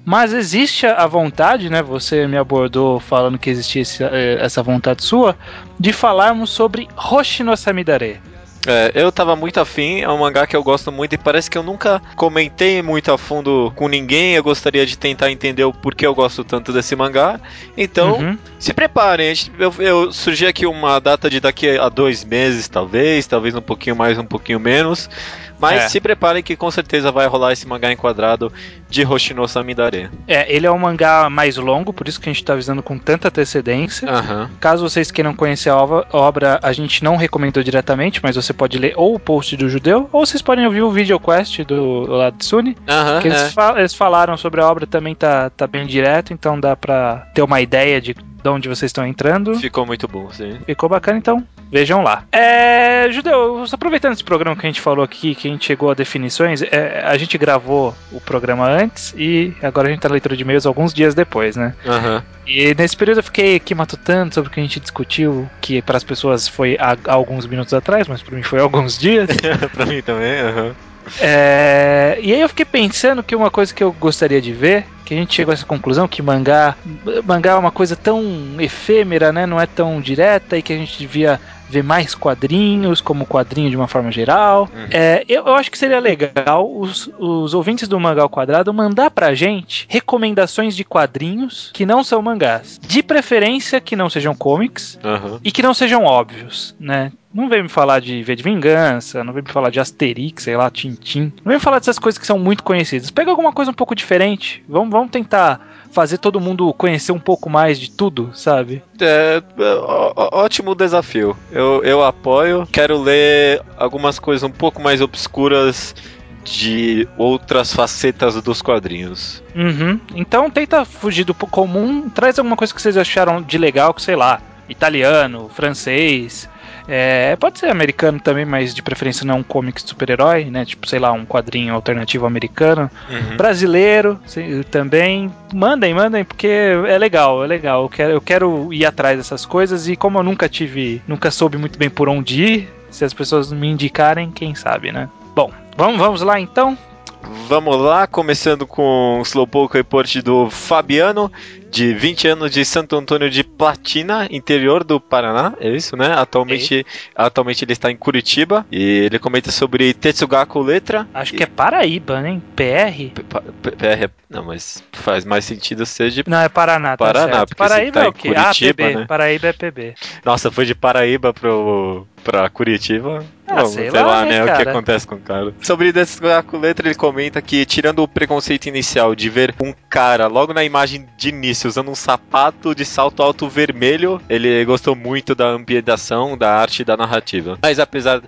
Mas existe a vontade, né? Você me abordou falando que existia eh, essa vontade sua de falarmos sobre Hoshino Samidare. É, eu tava muito afim, é um mangá que eu gosto muito e parece que eu nunca comentei muito a fundo com ninguém. Eu gostaria de tentar entender o porquê eu gosto tanto desse mangá. Então, uhum. se preparem. Eu, eu surgi aqui uma data de daqui a dois meses, talvez, talvez um pouquinho mais, um pouquinho menos. Mas é. se preparem que com certeza vai rolar esse mangá enquadrado de Hoshino Samidare. É, ele é um mangá mais longo, por isso que a gente está avisando com tanta antecedência. Uhum. Caso vocês queiram conhecer a obra, a gente não recomendou diretamente, mas você pode ler ou o post do Judeu, ou vocês podem ouvir o videoquest do Latsune. Uhum, que eles, é. fa eles, falaram sobre a obra também, tá, tá bem direto, então dá pra ter uma ideia de de onde vocês estão entrando. Ficou muito bom, sim. Ficou bacana, então vejam lá. É, Judeu, aproveitando esse programa que a gente falou aqui, que a gente chegou a definições, é, a gente gravou o programa antes e agora a gente tá na leitura de e-mails alguns dias depois, né? Uhum. E nesse período eu fiquei aqui matutando sobre o que a gente discutiu, que para as pessoas foi há, há, alguns minutos atrás, mas para mim foi há alguns dias. para mim também, aham. Uhum. É, e aí eu fiquei pensando que uma coisa que eu gostaria de ver, que a gente chegou a essa conclusão que mangá, mangá é uma coisa tão efêmera, né? Não é tão direta e que a gente devia ver mais quadrinhos, como quadrinho de uma forma geral. Uhum. É, eu, eu, acho que seria legal os, os ouvintes do Mangá ao Quadrado mandar pra gente recomendações de quadrinhos que não são mangás. De preferência que não sejam comics uhum. e que não sejam óbvios, né? Não vem me falar de V de Vingança, não vem me falar de Asterix, sei lá, Tintim. Não vem me falar dessas coisas que são muito conhecidas. Pega alguma coisa um pouco diferente. Vamos, vamos tentar fazer todo mundo conhecer um pouco mais de tudo, sabe? É, é ótimo desafio. Eu, eu apoio. Quero ler algumas coisas um pouco mais obscuras de outras facetas dos quadrinhos. Uhum. Então tenta fugir do comum, traz alguma coisa que vocês acharam de legal, que sei lá, italiano, francês, é, pode ser americano também, mas de preferência não um comic super-herói, né? Tipo, sei lá, um quadrinho alternativo americano. Uhum. Brasileiro também. Mandem, mandem, porque é legal, é legal. Eu quero, eu quero ir atrás dessas coisas e como eu nunca tive, nunca soube muito bem por onde ir, se as pessoas me indicarem, quem sabe, né? Bom, vamos, vamos lá então. Vamos lá, começando com o Slowpoke Report do Fabiano de 20 anos de Santo Antônio de Platina, interior do Paraná, é isso, né? Atualmente, atualmente ele está em Curitiba e ele comenta sobre Tetsugaku Letra. Acho e... que é Paraíba, né? PR? PR, não, mas faz mais sentido ser de. Não, é Paraná. Tá Paraná, certo. porque Paraíba tá é o quê? Curitiba, ah, PB. Né? Paraíba é PB. Nossa, foi de Paraíba pro, pra Curitiba. Ah, sei, sei lá, lá, né? O que acontece com o cara. Sobre Tetsugaku Letra, ele comenta que, tirando o preconceito inicial de ver um cara logo na imagem de início usando um sapato de salto alto vermelho. Ele gostou muito da ambientação, da arte e da narrativa. Mas apesar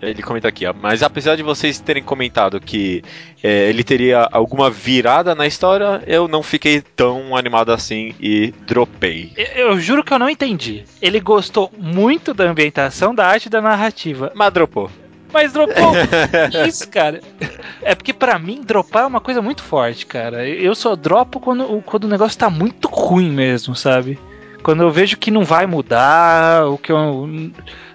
ele comenta aqui, ó, mas apesar de vocês terem comentado que é, ele teria alguma virada na história, eu não fiquei tão animado assim e dropei. Eu, eu juro que eu não entendi. Ele gostou muito da ambientação, da arte e da narrativa. Mas dropou. Mas dropou. Isso, cara. É porque para mim, dropar é uma coisa muito forte, cara. Eu só dropo quando, quando o negócio tá muito ruim mesmo, sabe? Quando eu vejo que não vai mudar, o que eu.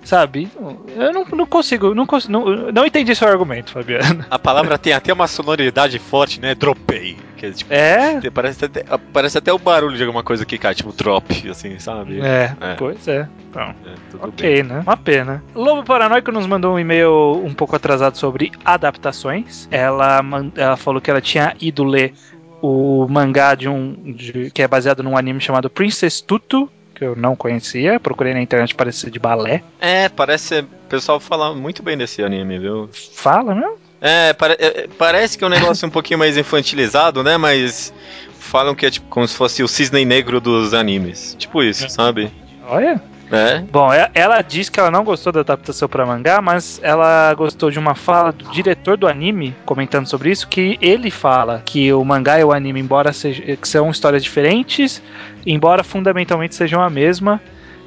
Sabe? Eu não, não consigo. Não, consigo não, não entendi seu argumento, Fabiano. A palavra tem até uma sonoridade forte, né? Dropei. Que, tipo, é? Parece até, parece até o barulho de alguma coisa que cai, tipo drop, assim, sabe? É, é. pois é. Então, é, ok, bem. né? Uma pena. Lobo Paranoico nos mandou um e-mail um pouco atrasado sobre adaptações. Ela, ela falou que ela tinha ido ler o mangá de um de, que é baseado num anime chamado Princess Tutu, que eu não conhecia, procurei na internet, parece ser de balé. É, parece. O pessoal fala muito bem desse anime, viu? Fala, né? É, pare, é, parece que é um negócio um pouquinho mais infantilizado, né? Mas falam que é tipo como se fosse o cisne negro dos animes. Tipo isso, sabe? Olha. É? Bom, é, ela diz que ela não gostou da adaptação para mangá, mas ela gostou de uma fala do diretor do anime comentando sobre isso, que ele fala que o mangá e o anime, embora sejam, são histórias diferentes, embora fundamentalmente sejam a mesma,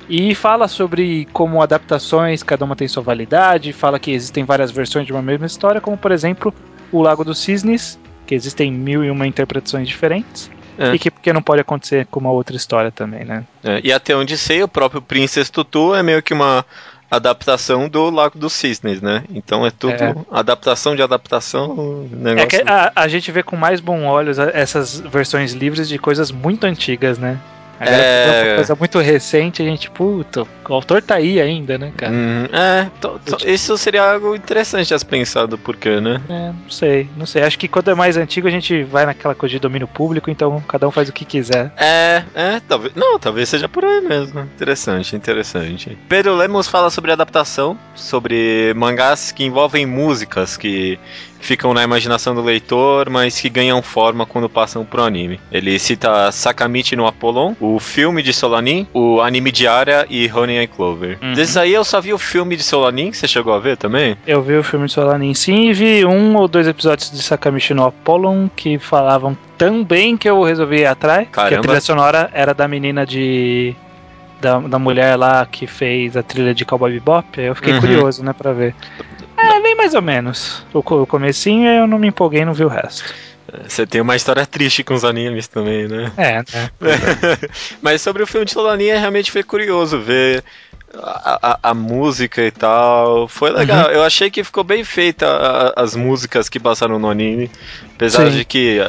e fala sobre como adaptações, cada uma tem sua validade, fala que existem várias versões de uma mesma história, como por exemplo o Lago dos Cisnes, que existem mil e uma interpretações diferentes. É. E que porque não pode acontecer com uma outra história também, né? É, e até onde sei, o próprio Princess Tutu é meio que uma adaptação do Lago dos Cisnes, né? Então é tudo é. adaptação de adaptação. Negócio... É que a, a, gente vê com mais bons olhos essas versões livres de coisas muito antigas, né? Agora é uma coisa muito recente, a gente, puta, o autor tá aí ainda, né, cara? Hum, é, tô, tô, isso seria algo interessante a se pensar do porquê, né? É, não sei, não sei. Acho que quando é mais antigo a gente vai naquela coisa de domínio público, então cada um faz o que quiser. É, é, talvez. Não, talvez seja por aí mesmo. Interessante, interessante. Pedro Lemos fala sobre adaptação, sobre mangás que envolvem músicas que ficam na imaginação do leitor, mas que ganham forma quando passam pro anime. Ele cita Sakamichi no Apollon, o filme de Solanin, o anime de Arya e Honey and Clover. Uhum. Desses aí eu só vi o filme de Solanin, você chegou a ver também? Eu vi o filme de Solanin sim e vi um ou dois episódios de Sakamichi no Apollon que falavam tão bem que eu resolvi ir atrás. Caramba. Que a trilha sonora era da menina de da, da mulher lá que fez a trilha de Cowboy Bebop, eu fiquei uhum. curioso, né, pra ver. É, bem mais ou menos. O, o comecinho eu não me empolguei, não vi o resto. Você tem uma história triste com os animes também, né? É, né? Mas sobre o filme de Solaninha, realmente foi curioso ver a, a, a, música e tal. Foi legal. Uhum. Eu achei que ficou bem feita a, as músicas que passaram no anime. Apesar Sim. de que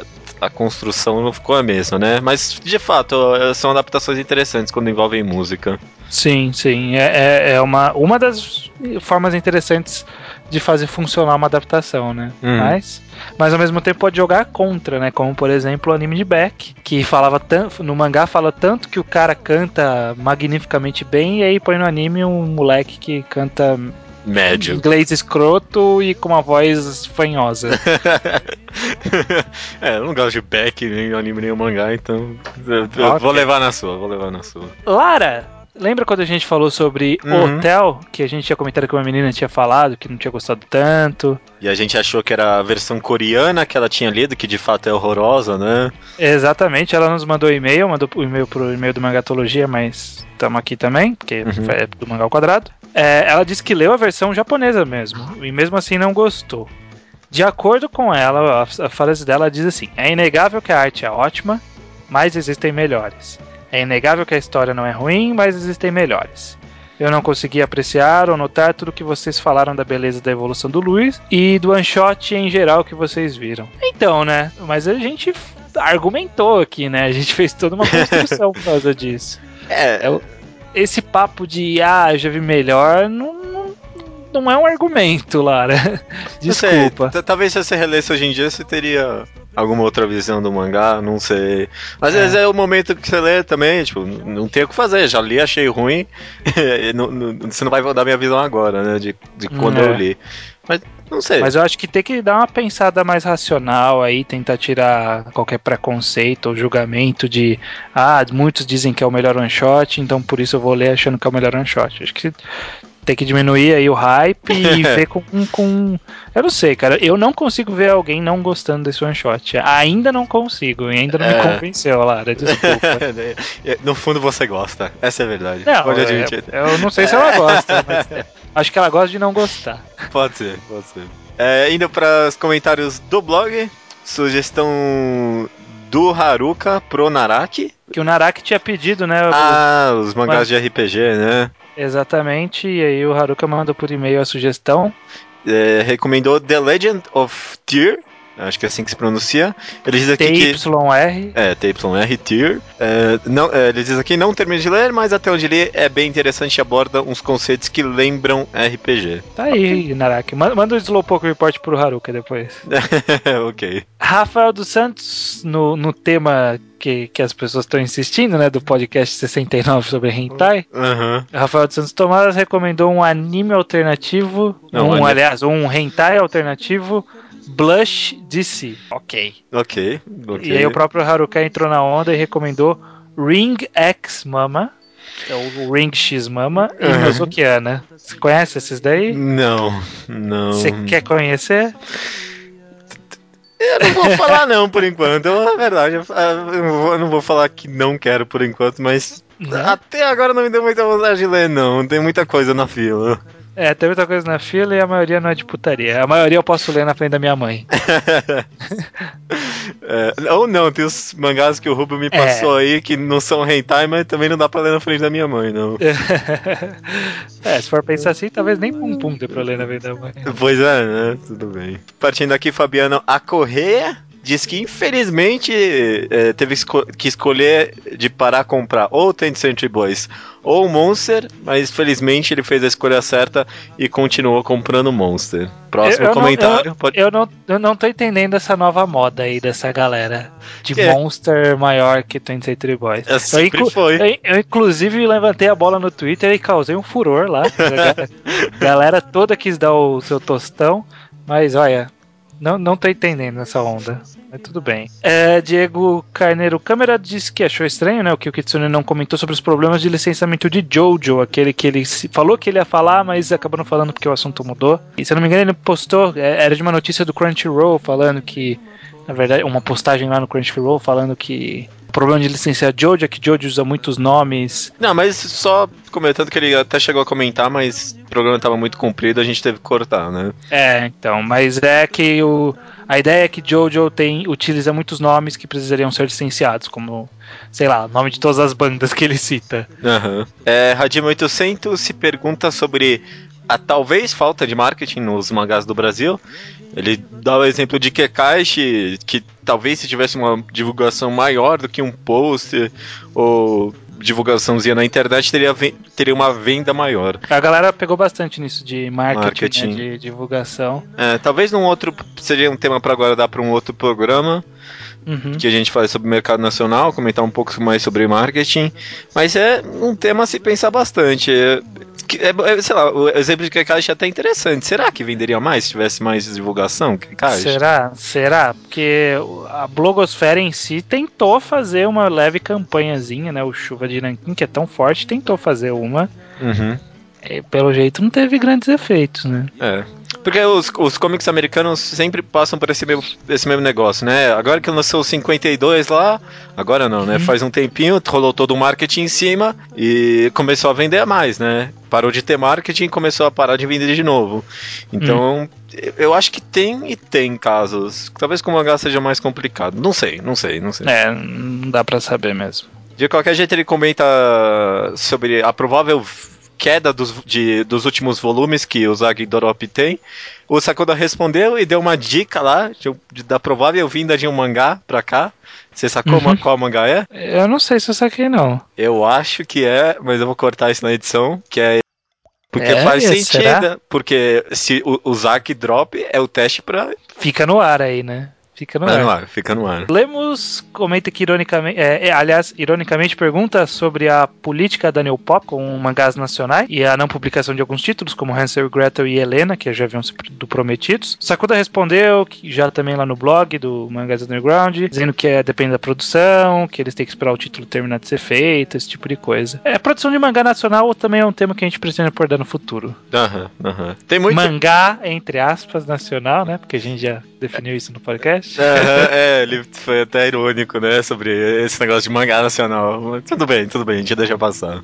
a, construção não ficou a mesma, né? Mas, de fato, são adaptações interessantes quando envolvem música. Sim, sim. É, é, é uma, uma das formas interessantes de fazer funcionar uma adaptação, né? Uhum. Mas, mas ao mesmo tempo pode jogar contra, né? Como por exemplo o anime de Beck, que falava tanto no mangá fala tanto que o cara canta magnificamente bem e aí põe no anime um moleque que canta médio. Inglês escroto e com uma voz fanhosa. é, eu não gosto de Beck, nem anime, nem mangá, então. Okay. Vou levar na sua, vou levar na sua. Lara, Lembra quando a gente falou sobre uhum. Hotel, que a gente tinha comentado que uma menina tinha falado que não tinha gostado tanto? E a gente achou que era a versão coreana que ela tinha lido, que de fato é horrorosa, né? Exatamente, ela nos mandou e-mail, mandou o e-mail pro e-mail do Mangatologia, mas estamos aqui também, porque uhum. é do Mangá ao Quadrado. É, ela disse que leu a versão japonesa mesmo, e mesmo assim não gostou. De acordo com ela, a, a frase dela diz assim: É inegável que a arte é ótima, mas existem melhores. É inegável que a história não é ruim, mas existem melhores. Eu não consegui apreciar ou notar tudo que vocês falaram da beleza da evolução do Luiz e do one-shot em geral que vocês viram. Então, né? Mas a gente argumentou aqui, né? A gente fez toda uma construção por causa disso. É. é esse papo de, ah, eu já vi melhor, não, não é um argumento, Lara. Desculpa. Sei, talvez se você relesse hoje em dia, você teria alguma outra visão do mangá, não sei. Às é. vezes é o momento que você lê também, tipo, não tem o que fazer, já li, achei ruim. não, não, você não vai dar minha visão agora, né? De, de quando é. eu li. Mas não sei. Mas eu acho que tem que dar uma pensada mais racional aí, tentar tirar qualquer preconceito ou julgamento de ah, muitos dizem que é o melhor one shot, então por isso eu vou ler achando que é o melhor one shot. Acho que tem que diminuir aí o hype e ver com, com. Eu não sei, cara. Eu não consigo ver alguém não gostando desse one shot. Ainda não consigo, e ainda não é... me convenceu, Lara. Desculpa. no fundo você gosta. Essa é a verdade. Não, Pode admitir. É, eu não sei se ela gosta, mas acho que ela gosta de não gostar. Pode ser, pode ser. É, indo para os comentários do blog, sugestão do Haruka pro Naraki. Que o Naraki tinha pedido, né? Ah, os mangás de RPG, né? Exatamente, e aí o Haruka mandou por e-mail a sugestão. É, recomendou The Legend of Tyr, acho que é assim que se pronuncia. Ele diz aqui TYR. que... É, TYR, Tyr. É, não, é, ele diz aqui, não termino de ler, mas até onde li é bem interessante e aborda uns conceitos que lembram RPG. Tá aí, Naraki. Manda, manda o Slowpoke Report pro Haruka depois. ok. Rafael dos Santos, no, no tema que, que as pessoas estão insistindo, né? Do podcast 69 sobre hentai. Uhum. Rafael dos Santos Tomás recomendou um anime alternativo. Não, um, anime... aliás, um hentai alternativo Blush DC. Ok. Ok. okay. E aí o próprio Haruka entrou na onda e recomendou Ring X Mama. É o Ring X Mama e uhum. Nozokiana. Você conhece esses daí? Não, não. Você quer conhecer? Eu não vou falar não por enquanto. Eu, na verdade, eu não vou falar que não quero por enquanto, mas né? até agora não me deu muita vontade de ler, não. Tem muita coisa na fila. É, tem muita coisa na fila e a maioria não é de putaria. A maioria eu posso ler na frente da minha mãe. é, ou não, tem os mangás que o Rubio me passou é. aí que não são hentai, mas também não dá pra ler na frente da minha mãe, não. é, se for pensar assim, talvez nem Pum Pum dê pra ler na frente da mãe. Pois é, né? Tudo bem. Partindo aqui, Fabiano, a Correia diz que infelizmente é, teve esco que escolher de parar a comprar ou Century Boys ou o Monster, mas felizmente ele fez a escolha certa e continuou comprando o Monster. Próximo eu, eu comentário. Não, eu, pode... eu, não, eu não tô entendendo essa nova moda aí dessa galera de é. Monster maior que Tent Century Boys. É, eu, foi. Eu, inclusive levantei a bola no Twitter e causei um furor lá. a galera toda quis dar o seu tostão. Mas olha, não, não tô entendendo essa onda. Mas tudo bem. É, Diego Carneiro Câmera disse que achou estranho, né? O que o Kitsune não comentou sobre os problemas de licenciamento de Jojo, aquele que ele falou que ele ia falar, mas acabou não falando porque o assunto mudou. E se eu não me engano, ele postou, é, era de uma notícia do Crunchyroll falando que. Na verdade, uma postagem lá no Crunchyroll falando que problema de licenciar Jojo é que Jojo usa muitos nomes. Não, mas só comentando que ele até chegou a comentar, mas o programa estava muito comprido, a gente teve que cortar, né? É, então, mas é que o. A ideia é que Jojo tem, utiliza muitos nomes que precisariam ser licenciados, como, sei lá, o nome de todas as bandas que ele cita. Uhum. É, Radima 800 se pergunta sobre a talvez falta de marketing nos mangás do Brasil ele dá o exemplo de Kekashi, que talvez se tivesse uma divulgação maior do que um post ou divulgaçãozinha na internet, teria, teria uma venda maior. A galera pegou bastante nisso de marketing, marketing. Né, de divulgação. É, talvez num outro seria um tema para agora dar para um outro programa. Uhum. Que a gente faz sobre o mercado nacional, comentar um pouco mais sobre marketing, mas é um tema a se pensar bastante. É, é, sei lá, o exemplo de Kekashi é até interessante. Será que venderia mais se tivesse mais divulgação? Kekashi? Será? Será? Porque a blogosfera em si tentou fazer uma leve campanhazinha, né? O Chuva de Nankin, que é tão forte, tentou fazer uma. Uhum. E, pelo jeito não teve grandes efeitos, né? É. Porque os, os cómics americanos sempre passam por esse mesmo, esse mesmo negócio, né? Agora que lançou o 52 lá, agora não, né? Uhum. Faz um tempinho, rolou todo o marketing em cima e começou a vender mais, né? Parou de ter marketing e começou a parar de vender de novo. Então, uhum. eu acho que tem e tem casos. Talvez com o mangá seja mais complicado. Não sei, não sei, não sei. É, não dá pra saber mesmo. De qualquer jeito, ele comenta sobre a provável queda dos, de, dos últimos volumes que o Zag Dorop tem. O Sakuda respondeu e deu uma dica lá de, de, da provável vinda de um mangá pra cá. Você sacou uhum. qual mangá é? Eu não sei se eu saquei, não. Eu acho que é, mas eu vou cortar isso na edição, que é. Porque é, faz sentido, será? porque se o, o Zack drop é o teste pra. Fica no ar aí, né? Fica no, ar. ar. Fica no ar. Lemos comenta que ironicamente, é, é, aliás, ironicamente pergunta sobre a política da New Pop com mangás nacionais e a não publicação de alguns títulos, como Hansel, Gretel e Helena, que já haviam sido prometidos. Sakuda respondeu, que já também lá no blog do Mangás Underground, dizendo que é, depende da produção, que eles têm que esperar o título terminar de ser feito, esse tipo de coisa. É, a produção de mangá nacional também é um tema que a gente precisa abordar no futuro. Aham, uhum, aham. Uhum. Tem muito... Mangá, entre aspas, nacional, né? Porque a gente já definiu isso no podcast. É, é, ele foi até irônico, né? Sobre esse negócio de mangá nacional. Tudo bem, tudo bem, a gente deixa passar.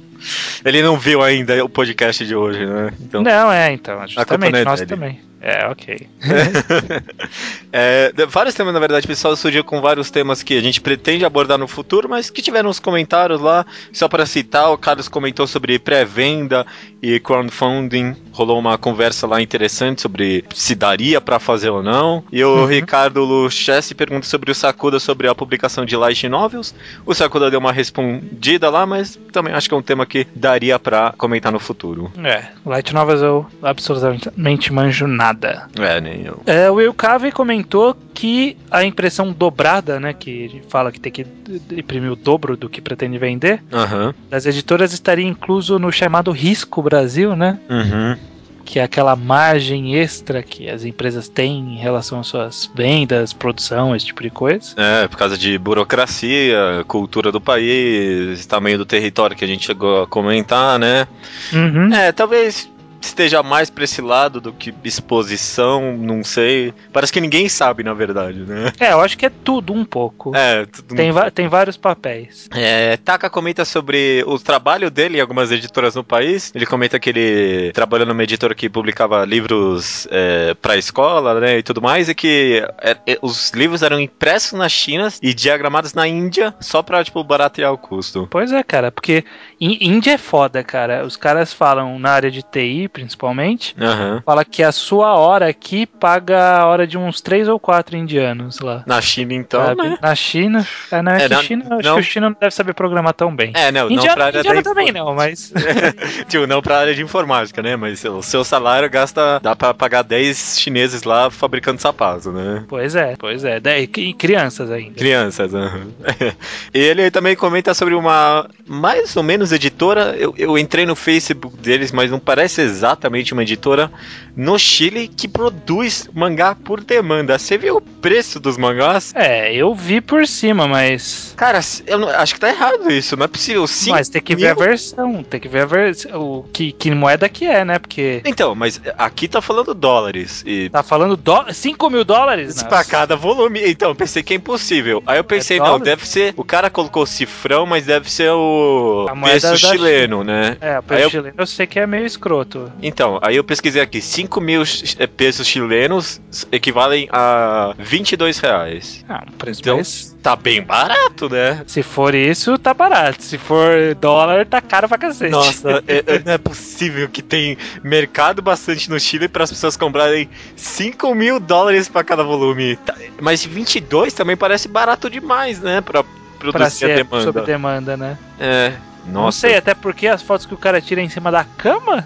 Ele não viu ainda o podcast de hoje, né? Então, não, é, então. Justamente, é nós dele. também. É, ok. é, vários temas, na verdade, pessoal, surgiu com vários temas que a gente pretende abordar no futuro, mas que tiveram uns comentários lá, só para citar, o Carlos comentou sobre pré-venda e crowdfunding, rolou uma conversa lá interessante sobre se daria para fazer ou não, e o uhum. Ricardo Luchesse pergunta sobre o Sakuda sobre a publicação de light novels, o Sakuda deu uma respondida lá, mas também acho que é um tema que daria para comentar no futuro. É, light novels eu absolutamente manjo nada nada. É, nem eu. É, o Will Cavey comentou que a impressão dobrada, né, que fala que tem que imprimir o dobro do que pretende vender, uhum. das editoras estaria incluso no chamado Risco Brasil, né? Uhum. que é aquela margem extra que as empresas têm em relação às suas vendas, produção, esse tipo de coisa. É, por causa de burocracia, cultura do país, tamanho do território que a gente chegou a comentar, né? Uhum. É, talvez esteja mais pra esse lado do que exposição, não sei. Parece que ninguém sabe, na verdade, né? É, eu acho que é tudo um pouco. É, tudo tem, um... tem vários papéis. É, Taka comenta sobre o trabalho dele em algumas editoras no país. Ele comenta que ele trabalhou numa editora que publicava livros é, pra escola, né, e tudo mais, e que é, é, os livros eram impressos na China e diagramados na Índia só pra, tipo, baratear o custo. Pois é, cara, porque Índia é foda, cara. Os caras falam na área de TI, principalmente, uhum. fala que a sua hora aqui paga a hora de uns três ou quatro indianos lá. Na China, então, né? Na China. É, não, é, é que não, China, não, acho que o China não deve saber programar tão bem. É, não, indiano, não pra área indiano também não, mas... tipo, não pra área de informática, né? Mas o seu salário gasta, dá pra pagar 10 chineses lá fabricando sapato, né? Pois é, pois é. E crianças ainda. Crianças, uhum. Ele também comenta sobre uma mais ou menos editora. Eu, eu entrei no Facebook deles, mas não parece exatamente exatamente uma editora no Chile que produz mangá por demanda. Você viu o preço dos mangás? É, eu vi por cima, mas. Cara, eu não, acho que tá errado isso, não é possível. Sim, mas tem que ver a versão, tem que ver a versão. O, que, que moeda que é, né? Porque. Então, mas aqui tá falando dólares. E... Tá falando do... 5 mil dólares? Pra cada volume. Então, pensei que é impossível. Aí eu pensei, é não, deve ser. O cara colocou cifrão, mas deve ser o preço chileno, né? É, o preço chileno eu... eu sei que é meio escroto. Então, aí eu pesquisei aqui, 5 mil eh, pesos chilenos equivalem a 22 reais. Ah, um preço então, mais... tá bem barato, né? Se for isso, tá barato. Se for dólar, tá caro pra cacete. Nossa, é, é, não é possível que tem mercado bastante no Chile para as pessoas comprarem 5 mil dólares para cada volume. Tá, mas 22 também parece barato demais, né? Pra produzir pra ser a demanda. Sob demanda, né? É. Nossa. Não sei, até porque as fotos que o cara tira em cima da cama.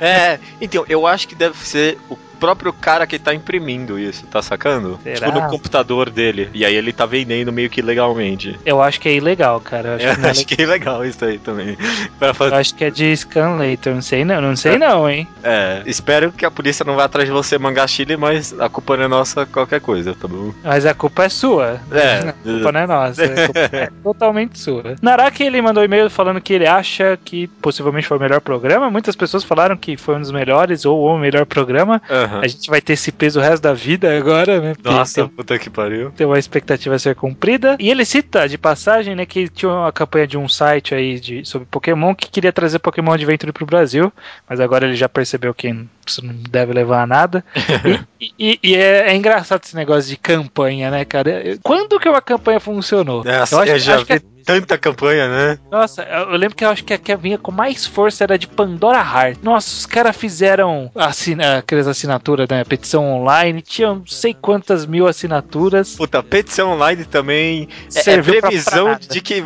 É, então, eu acho que deve ser o próprio cara que tá imprimindo isso, tá sacando? Será? Tipo no computador dele. E aí ele tá vendendo meio que legalmente. Eu acho que é ilegal, cara. Eu acho, é, que, é acho que é ilegal isso aí também. Fazer... Eu acho que é de scan later, não sei não, não sei é. não, hein? É, espero que a polícia não vá atrás de você mangar Chile, mas a culpa não é nossa qualquer coisa, tá bom? Mas a culpa é sua. É. A culpa não é nossa. é totalmente sua. Naraki, ele mandou um e-mail falando que ele acha que possivelmente foi o melhor programa. Muitas pessoas falaram que foi um dos melhores ou o melhor programa. Uhum. Uhum. A gente vai ter esse peso o resto da vida agora, né? Nossa, tem, puta que pariu. Tem uma expectativa a ser cumprida. E ele cita de passagem, né, que tinha uma campanha de um site aí de, sobre Pokémon que queria trazer Pokémon Adventure pro Brasil, mas agora ele já percebeu que isso não deve levar a nada. e, e, e é, é, engraçado esse negócio de campanha, né, cara? Quando que uma campanha funcionou? Nossa, eu acho, eu já acho vi... que é tanta campanha, né? Nossa, eu lembro que eu acho que a que vinha com mais força era de Pandora Heart. Nossa, os caras fizeram assina, aquelas assinaturas, né? Petição online, tinham não sei quantas mil assinaturas. Puta, petição online também é, é previsão de que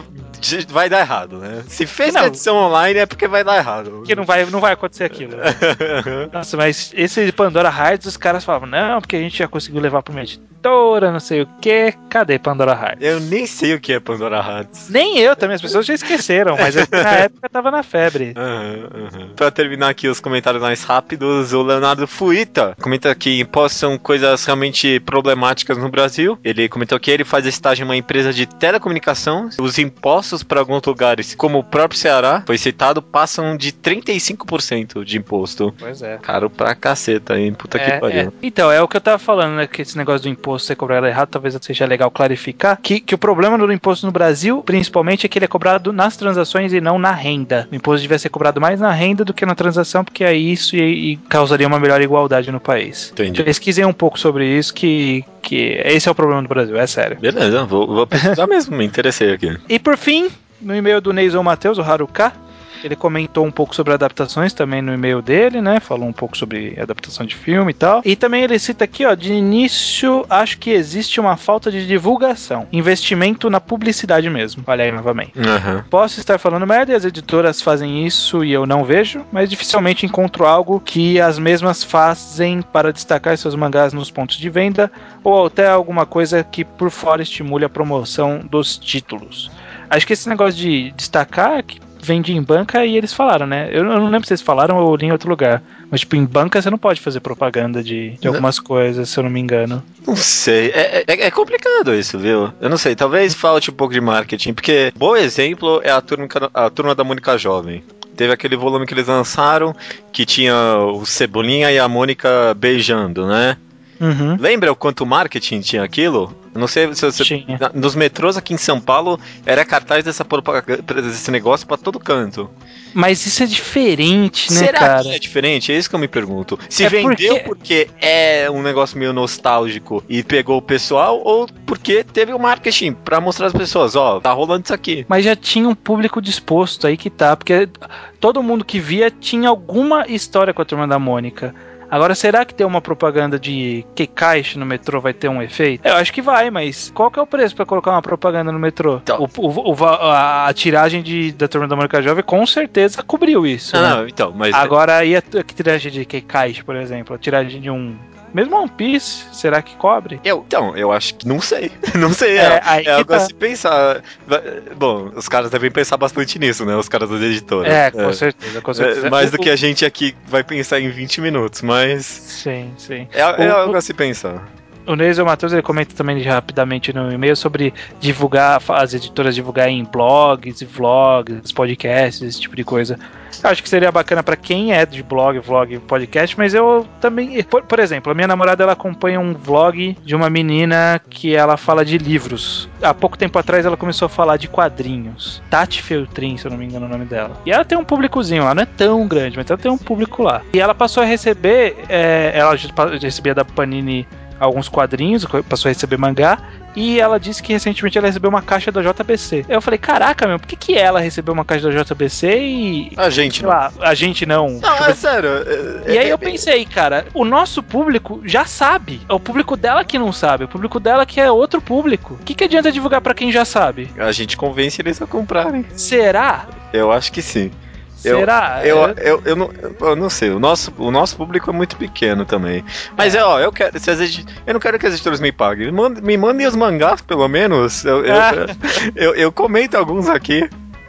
vai dar errado, né? Se fez não, edição online é porque vai dar errado. Que não vai, não vai acontecer aquilo. Nossa, mas esse de Pandora Hearts, os caras falavam, não, porque a gente já conseguiu levar pra uma editora, não sei o que. Cadê Pandora Hearts? Eu nem sei o que é Pandora Hearts. Nem eu também, as pessoas já esqueceram, mas na época tava na febre. Uhum, uhum. Pra terminar aqui os comentários mais rápidos, o Leonardo Fuita comenta que impostos são coisas realmente problemáticas no Brasil. Ele comentou que ele faz estágio em uma empresa de telecomunicação. Os impostos impostos para alguns lugares, como o próprio Ceará, foi citado, passam de 35% de imposto. Pois é. Caro pra caceta, hein? Puta é, que pariu. É. Então, é o que eu tava falando, né? Que esse negócio do imposto ser cobrado errado, talvez seja legal clarificar. Que, que o problema do imposto no Brasil, principalmente, é que ele é cobrado nas transações e não na renda. O imposto devia ser cobrado mais na renda do que na transação, porque aí isso e, e causaria uma melhor igualdade no país. Entendi. Pesquisei um pouco sobre isso, que, que esse é o problema do Brasil, é sério. Beleza, vou, vou pesquisar mesmo, me interessei aqui. E por fim, no e-mail do Neison Matheus, o Haruka, ele comentou um pouco sobre adaptações também no e-mail dele, né? Falou um pouco sobre adaptação de filme e tal. E também ele cita aqui, ó, de início, acho que existe uma falta de divulgação, investimento na publicidade mesmo. Olha aí novamente. Uhum. Posso estar falando merda e as editoras fazem isso e eu não vejo, mas dificilmente encontro algo que as mesmas fazem para destacar seus mangás nos pontos de venda ou até alguma coisa que por fora estimule a promoção dos títulos. Acho que esse negócio de destacar, vende em banca e eles falaram, né? Eu não lembro se eles falaram ou li em outro lugar. Mas, tipo, em banca você não pode fazer propaganda de, de algumas não. coisas, se eu não me engano. Não sei. É, é, é, complicado isso, viu? Eu não sei. Talvez falte um pouco de marketing, porque bom exemplo é a turma, a turma da Mônica Jovem. Teve aquele volume que eles lançaram que tinha o Cebolinha e a Mônica beijando, né? Uhum. Lembra o quanto marketing tinha aquilo? Não sei se você. Tinha. Nos metrôs aqui em São Paulo era cartaz dessa desse negócio para todo canto. Mas isso é diferente, né, Será cara? que é diferente? É isso que eu me pergunto. Se é vendeu porque... porque... é um negócio meio nostálgico e pegou o pessoal, ou porque teve o um marketing para mostrar às pessoas, ó, oh, tá rolando isso aqui. Mas já tinha um público disposto aí que tá, porque todo mundo que via tinha alguma história com a turma da Mônica. Agora, será que ter uma propaganda de que caixa no metrô vai ter um efeito? Eu acho que vai, mas qual que é o preço para colocar uma propaganda no metrô? Então. O, o, o, a, a, tiragem de, da Turma da Mônica Jovem com certeza cobriu isso. Não, né? não então, mas... Agora, e a, a tiragem de que caixa, por exemplo? A tiragem de um mesmo One Piece, será que cobre? Eu, então, eu acho que não sei. Não sei. É, é, é algo tá. a se pensar. Bom, os caras devem pensar bastante nisso, né? Os caras das editoras. É, com é. certeza, com certeza. É, mais do que a gente aqui vai pensar em 20 minutos, mas. Sim, sim. É, é o, algo a se pensar. O Neisel Matheus ele comenta também rapidamente no e-mail sobre divulgar, as editoras divulgar em blogs, vlogs, podcasts, esse tipo de coisa. Eu acho que seria bacana para quem é de blog, vlog, podcast, mas eu também, por, por, exemplo, a minha namorada ela acompanha um vlog de uma menina que ela fala de livros. Há pouco tempo atrás ela começou a falar de quadrinhos. Tati Feltrin, se eu não me engano o nome dela. E ela tem um públicozinho lá, não é tão grande, mas ela tem um público lá. E ela passou a receber, é, ela recebia da Panini alguns quadrinhos, passou a receber mangá, e ela disse que recentemente ela recebeu uma caixa da JBC. Eu falei, caraca, meu, por que, que ela recebeu uma caixa da JBC e. A gente não. Lá, a gente não. Não, é sério. É, e aí é, eu pensei, cara, o nosso público já sabe. É o público dela que não sabe. É o público dela que é outro público. O que, que adianta divulgar para quem já sabe? A gente convence eles a comprarem. Será? Eu acho que sim. Será? Eu, eu, eu, eu, não, eu não sei. O nosso, o nosso público é muito pequeno também. Mas é, ó, eu quero. Se as edit... Eu não quero que as editoras me paguem. Me mandem os mangás, pelo menos. Eu, eu, ah. eu, eu, comento alguns aqui.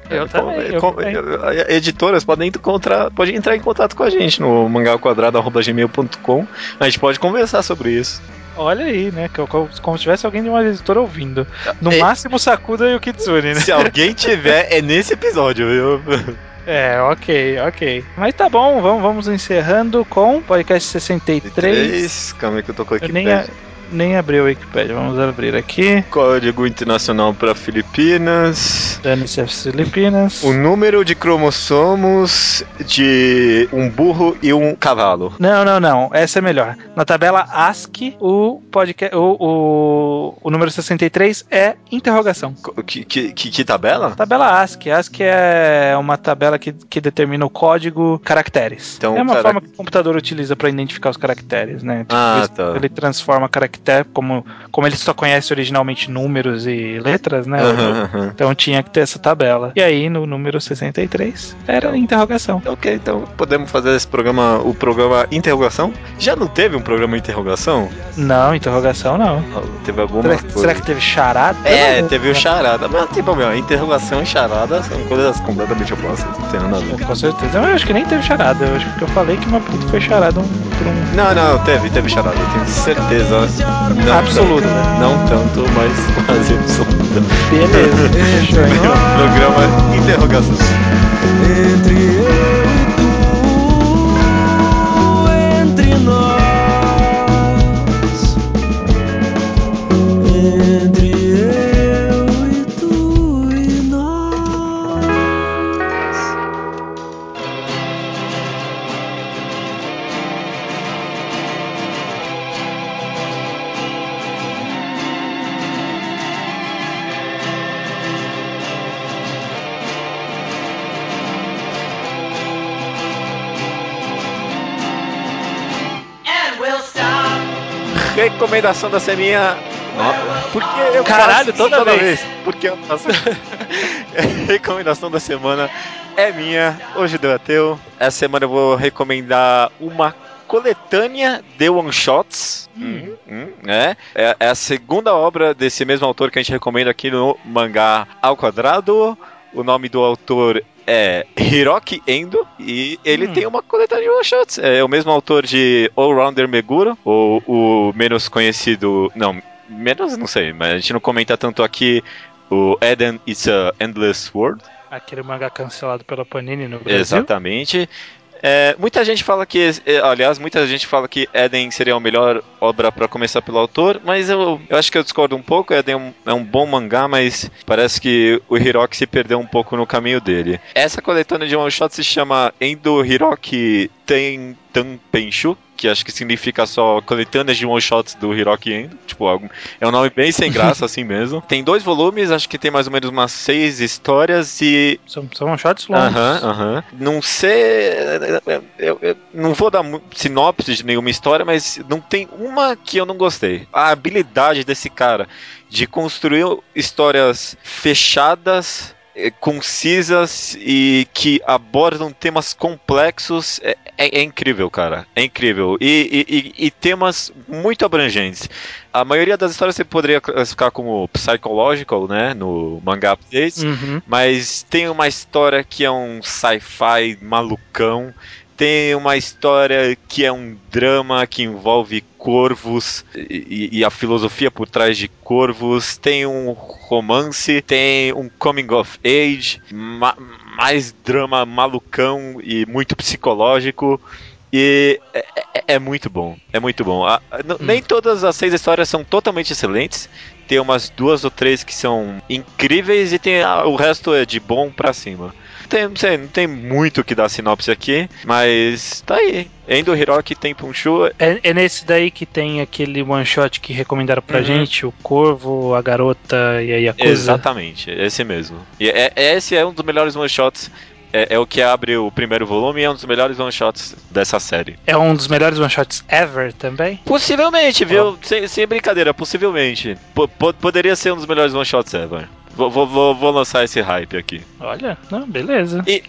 Eu também, eu editoras podem encontrar, podem entrar em contato com a gente no mangaquadrado.gmail.com. A gente pode conversar sobre isso. Olha aí, né? Como se tivesse alguém de uma editora ouvindo. No é, máximo, Sakuda e o Kitsune, né? Se alguém tiver, é nesse episódio, viu? É, ok, ok. Mas tá bom, vamos, vamos encerrando com podcast 63. 63. Calma aí que eu tô com aqui. Nem, a, nem abri o Wikipedia, vamos abrir aqui. Código Internacional para Filipinas. Dane-se as Filipinas. O número de cromossomos de um burro e um cavalo. Não, não, não. Essa é melhor. Na tabela ASCII, o, podcast, o, o, o número 63 é interrogação. Que, que, que, que tabela? Tabela ASCII. ASCII é uma tabela que, que determina o código caracteres. Então, é uma cara... forma que o computador utiliza para identificar os caracteres, né? Tipo, ah, tá. ele transforma caracteres até como, como ele só conhece originalmente números e letras, né? Uhum, uhum. Então tinha que ter essa tabela. E aí no número 63 era interrogação. Ok, então podemos fazer esse programa, o programa interrogação? Já não teve um programa interrogação? Não, interrogação não. Teve alguma será, coisa. será que teve charada? É, teve o charada. Mas tipo, meu, interrogação e charada são coisas completamente opostas. Não tem nada a ver. Com certeza. Eu acho que nem teve charada. Eu acho que eu falei que uma puta foi charada um, por um. Não, não, teve, teve charada. Eu tenho certeza. Não absoluta. Tanto, não tanto, mas quase absoluta. Beleza, fechou, hein? Programa Interrogação. Entre recomendação da semana. Porque eu Caralho, toda, toda vez. vez. Porque eu faço. recomendação da semana é minha. Hoje deu ateu. Essa semana eu vou recomendar uma coletânea de one shots. Hum. Hum, é, é, é a segunda obra desse mesmo autor que a gente recomenda aqui no mangá ao quadrado. O nome do autor é Hiroki Endo e ele hum. tem uma coletânea de one-shots. É o mesmo autor de All Rounder Meguro, ou o menos conhecido. Não, menos não sei, mas a gente não comenta tanto aqui o Eden It's a Endless World. Aquele mangá cancelado pela Panini no Brasil. Exatamente. É, muita gente fala que, é, aliás, muita gente fala que Eden seria a melhor obra para começar pelo autor, mas eu, eu acho que eu discordo um pouco. Eden é um, é um bom mangá, mas parece que o Hiroki se perdeu um pouco no caminho dele. Essa coletânea de one shot se chama Endo Hiroki Ten Tanpenshu, que acho que significa só coletâneas de one-shots do Hiroki Endo. Tipo, é um nome bem sem graça, assim mesmo. Tem dois volumes, acho que tem mais ou menos umas seis histórias e... São, são one-shots longos. Aham, uh aham. -huh, uh -huh. Não sei... Eu, eu, não vou dar sinopse de nenhuma história, mas não tem uma que eu não gostei. A habilidade desse cara de construir histórias fechadas concisas e que abordam temas complexos é, é, é incrível, cara. É incrível. E, e, e, temas muito abrangentes. A maioria das histórias você poderia classificar como psychological, né? No mangá updates. Uhum. Mas tem uma história que é um sci-fi malucão tem uma história que é um drama que envolve corvos e, e, a filosofia por trás de corvos. Tem um romance, tem um coming of age, ma mais drama malucão e muito psicológico. E é, é, é muito bom, é muito bom. A, hum. Nem todas as seis histórias são totalmente excelentes. Tem umas duas ou três que são incríveis e tem a, o resto é de bom pra cima tem, não, sei, não tem muito que dar sinopse aqui, mas tá aí. Endo Hiroki tem Punchu. É, é nesse daí que tem aquele one shot que recomendaram pra uhum. gente, o Corvo, a Garota e a Yakuza. Exatamente, esse mesmo. E é, esse é um dos melhores one shots é, é, o que abre o primeiro volume e é um dos melhores one-shots dessa série. É um dos melhores one-shots ever também? Possivelmente, viu? Oh. Sem, sem, brincadeira, possivelmente. P poderia ser um dos melhores one-shots ever. Vou, vou, vou, lançar esse hype aqui. Olha, não, beleza. E,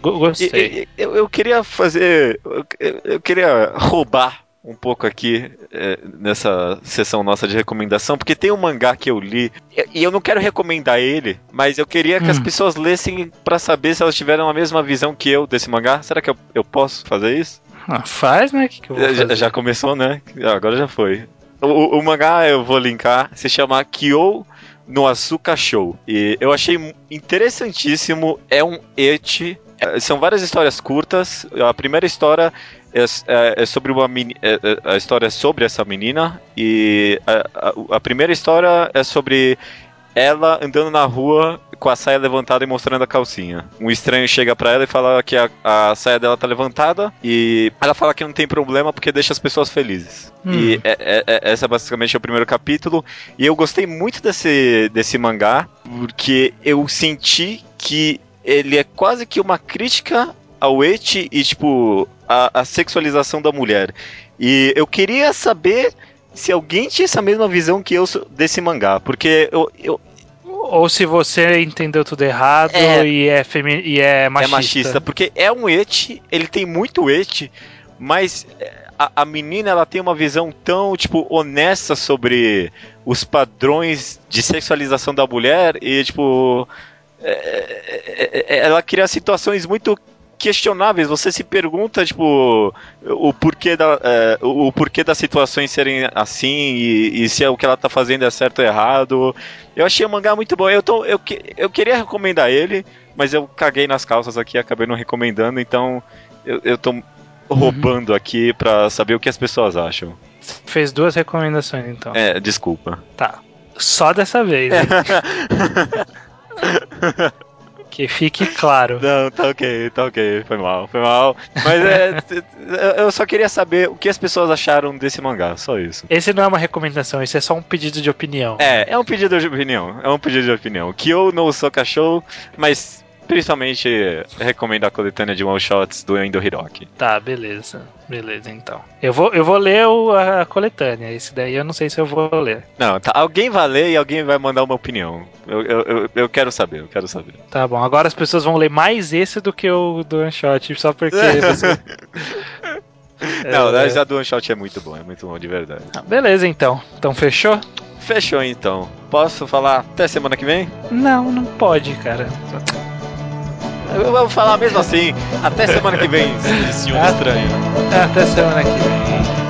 Gostei. E, e, eu, eu queria fazer. Eu, eu queria roubar um pouco aqui é, nessa sessão nossa de recomendação, porque tem um mangá que eu li, e eu não quero recomendar ele, mas eu queria que hum. as pessoas lessem para saber se elas tiveram a mesma visão que eu desse mangá. Será que eu, eu posso fazer isso? Ah, faz, né? Que que já, já, começou, né? Agora já foi. O, o, mangá eu vou linkar, se chama Kyo no Asuka Show. E eu achei interessantíssimo. É um et. É, são várias histórias curtas. A primeira história é, é, é sobre uma é, é, a história é sobre essa menina e a, a, a, primeira história é sobre ela andando na rua com a saia levantada e mostrando a calcinha. Um estranho chega para ela e fala que a, a, saia dela tá levantada e ela fala que não tem problema porque deixa as pessoas felizes. Hum. E é, é, é, essa basicamente é o primeiro capítulo. E eu gostei muito desse, desse mangá porque eu senti que ele é quase que uma crítica ao eti e, tipo, a, a sexualização da mulher. E eu queria saber se alguém tinha essa mesma visão que eu desse mangá, porque eu, eu ou se você entendeu tudo errado é, e, é femi e é machista. É machista, porque é um et, ele tem muito et, mas a, a, menina ela tem uma visão tão tipo honesta sobre os padrões de sexualização da mulher e tipo é, é, é ela cria situações muito questionáveis. Você se pergunta, tipo, o porquê, da, é, o porquê das situações serem assim e, e, se é o que ela tá fazendo é certo ou errado. Eu achei o mangá muito bom. Eu, tô, eu, eu queria recomendar ele, mas eu caguei nas calças aqui acabei não recomendando, então eu, eu tô roubando uhum. aqui pra saber o que as pessoas acham. Fez duas recomendações, então. É, desculpa. Tá. Só dessa vez. Que fique claro. Não, tá ok, tá ok. Foi mal, foi mal. Mas é, eu só queria saber o que as pessoas acharam desse mangá, só isso. Esse não é uma recomendação, esse é só um pedido de opinião. É, é um pedido de opinião. É um pedido de opinião. Que eu não sou cachorro, mas Principalmente recomendo a coletânea de one shots do Endo Hiroki. Tá, beleza. Beleza, então. Eu vou, eu vou ler o, a coletânea. Esse daí eu não sei se eu vou ler. Não, tá. Alguém vai ler e alguém vai mandar uma opinião. Eu, eu, eu, eu quero saber, eu quero saber. Tá bom, agora as pessoas vão ler mais esse do que o do one shot, só porque você. Não, é... a do One Shot é muito bom, é muito bom de verdade. Ah, beleza, então. Então fechou? Fechou então. Posso falar até semana que vem? Não, não pode, cara. Eu vou falar mesmo assim. Até semana que vem, senhor estranho. Até semana que vem.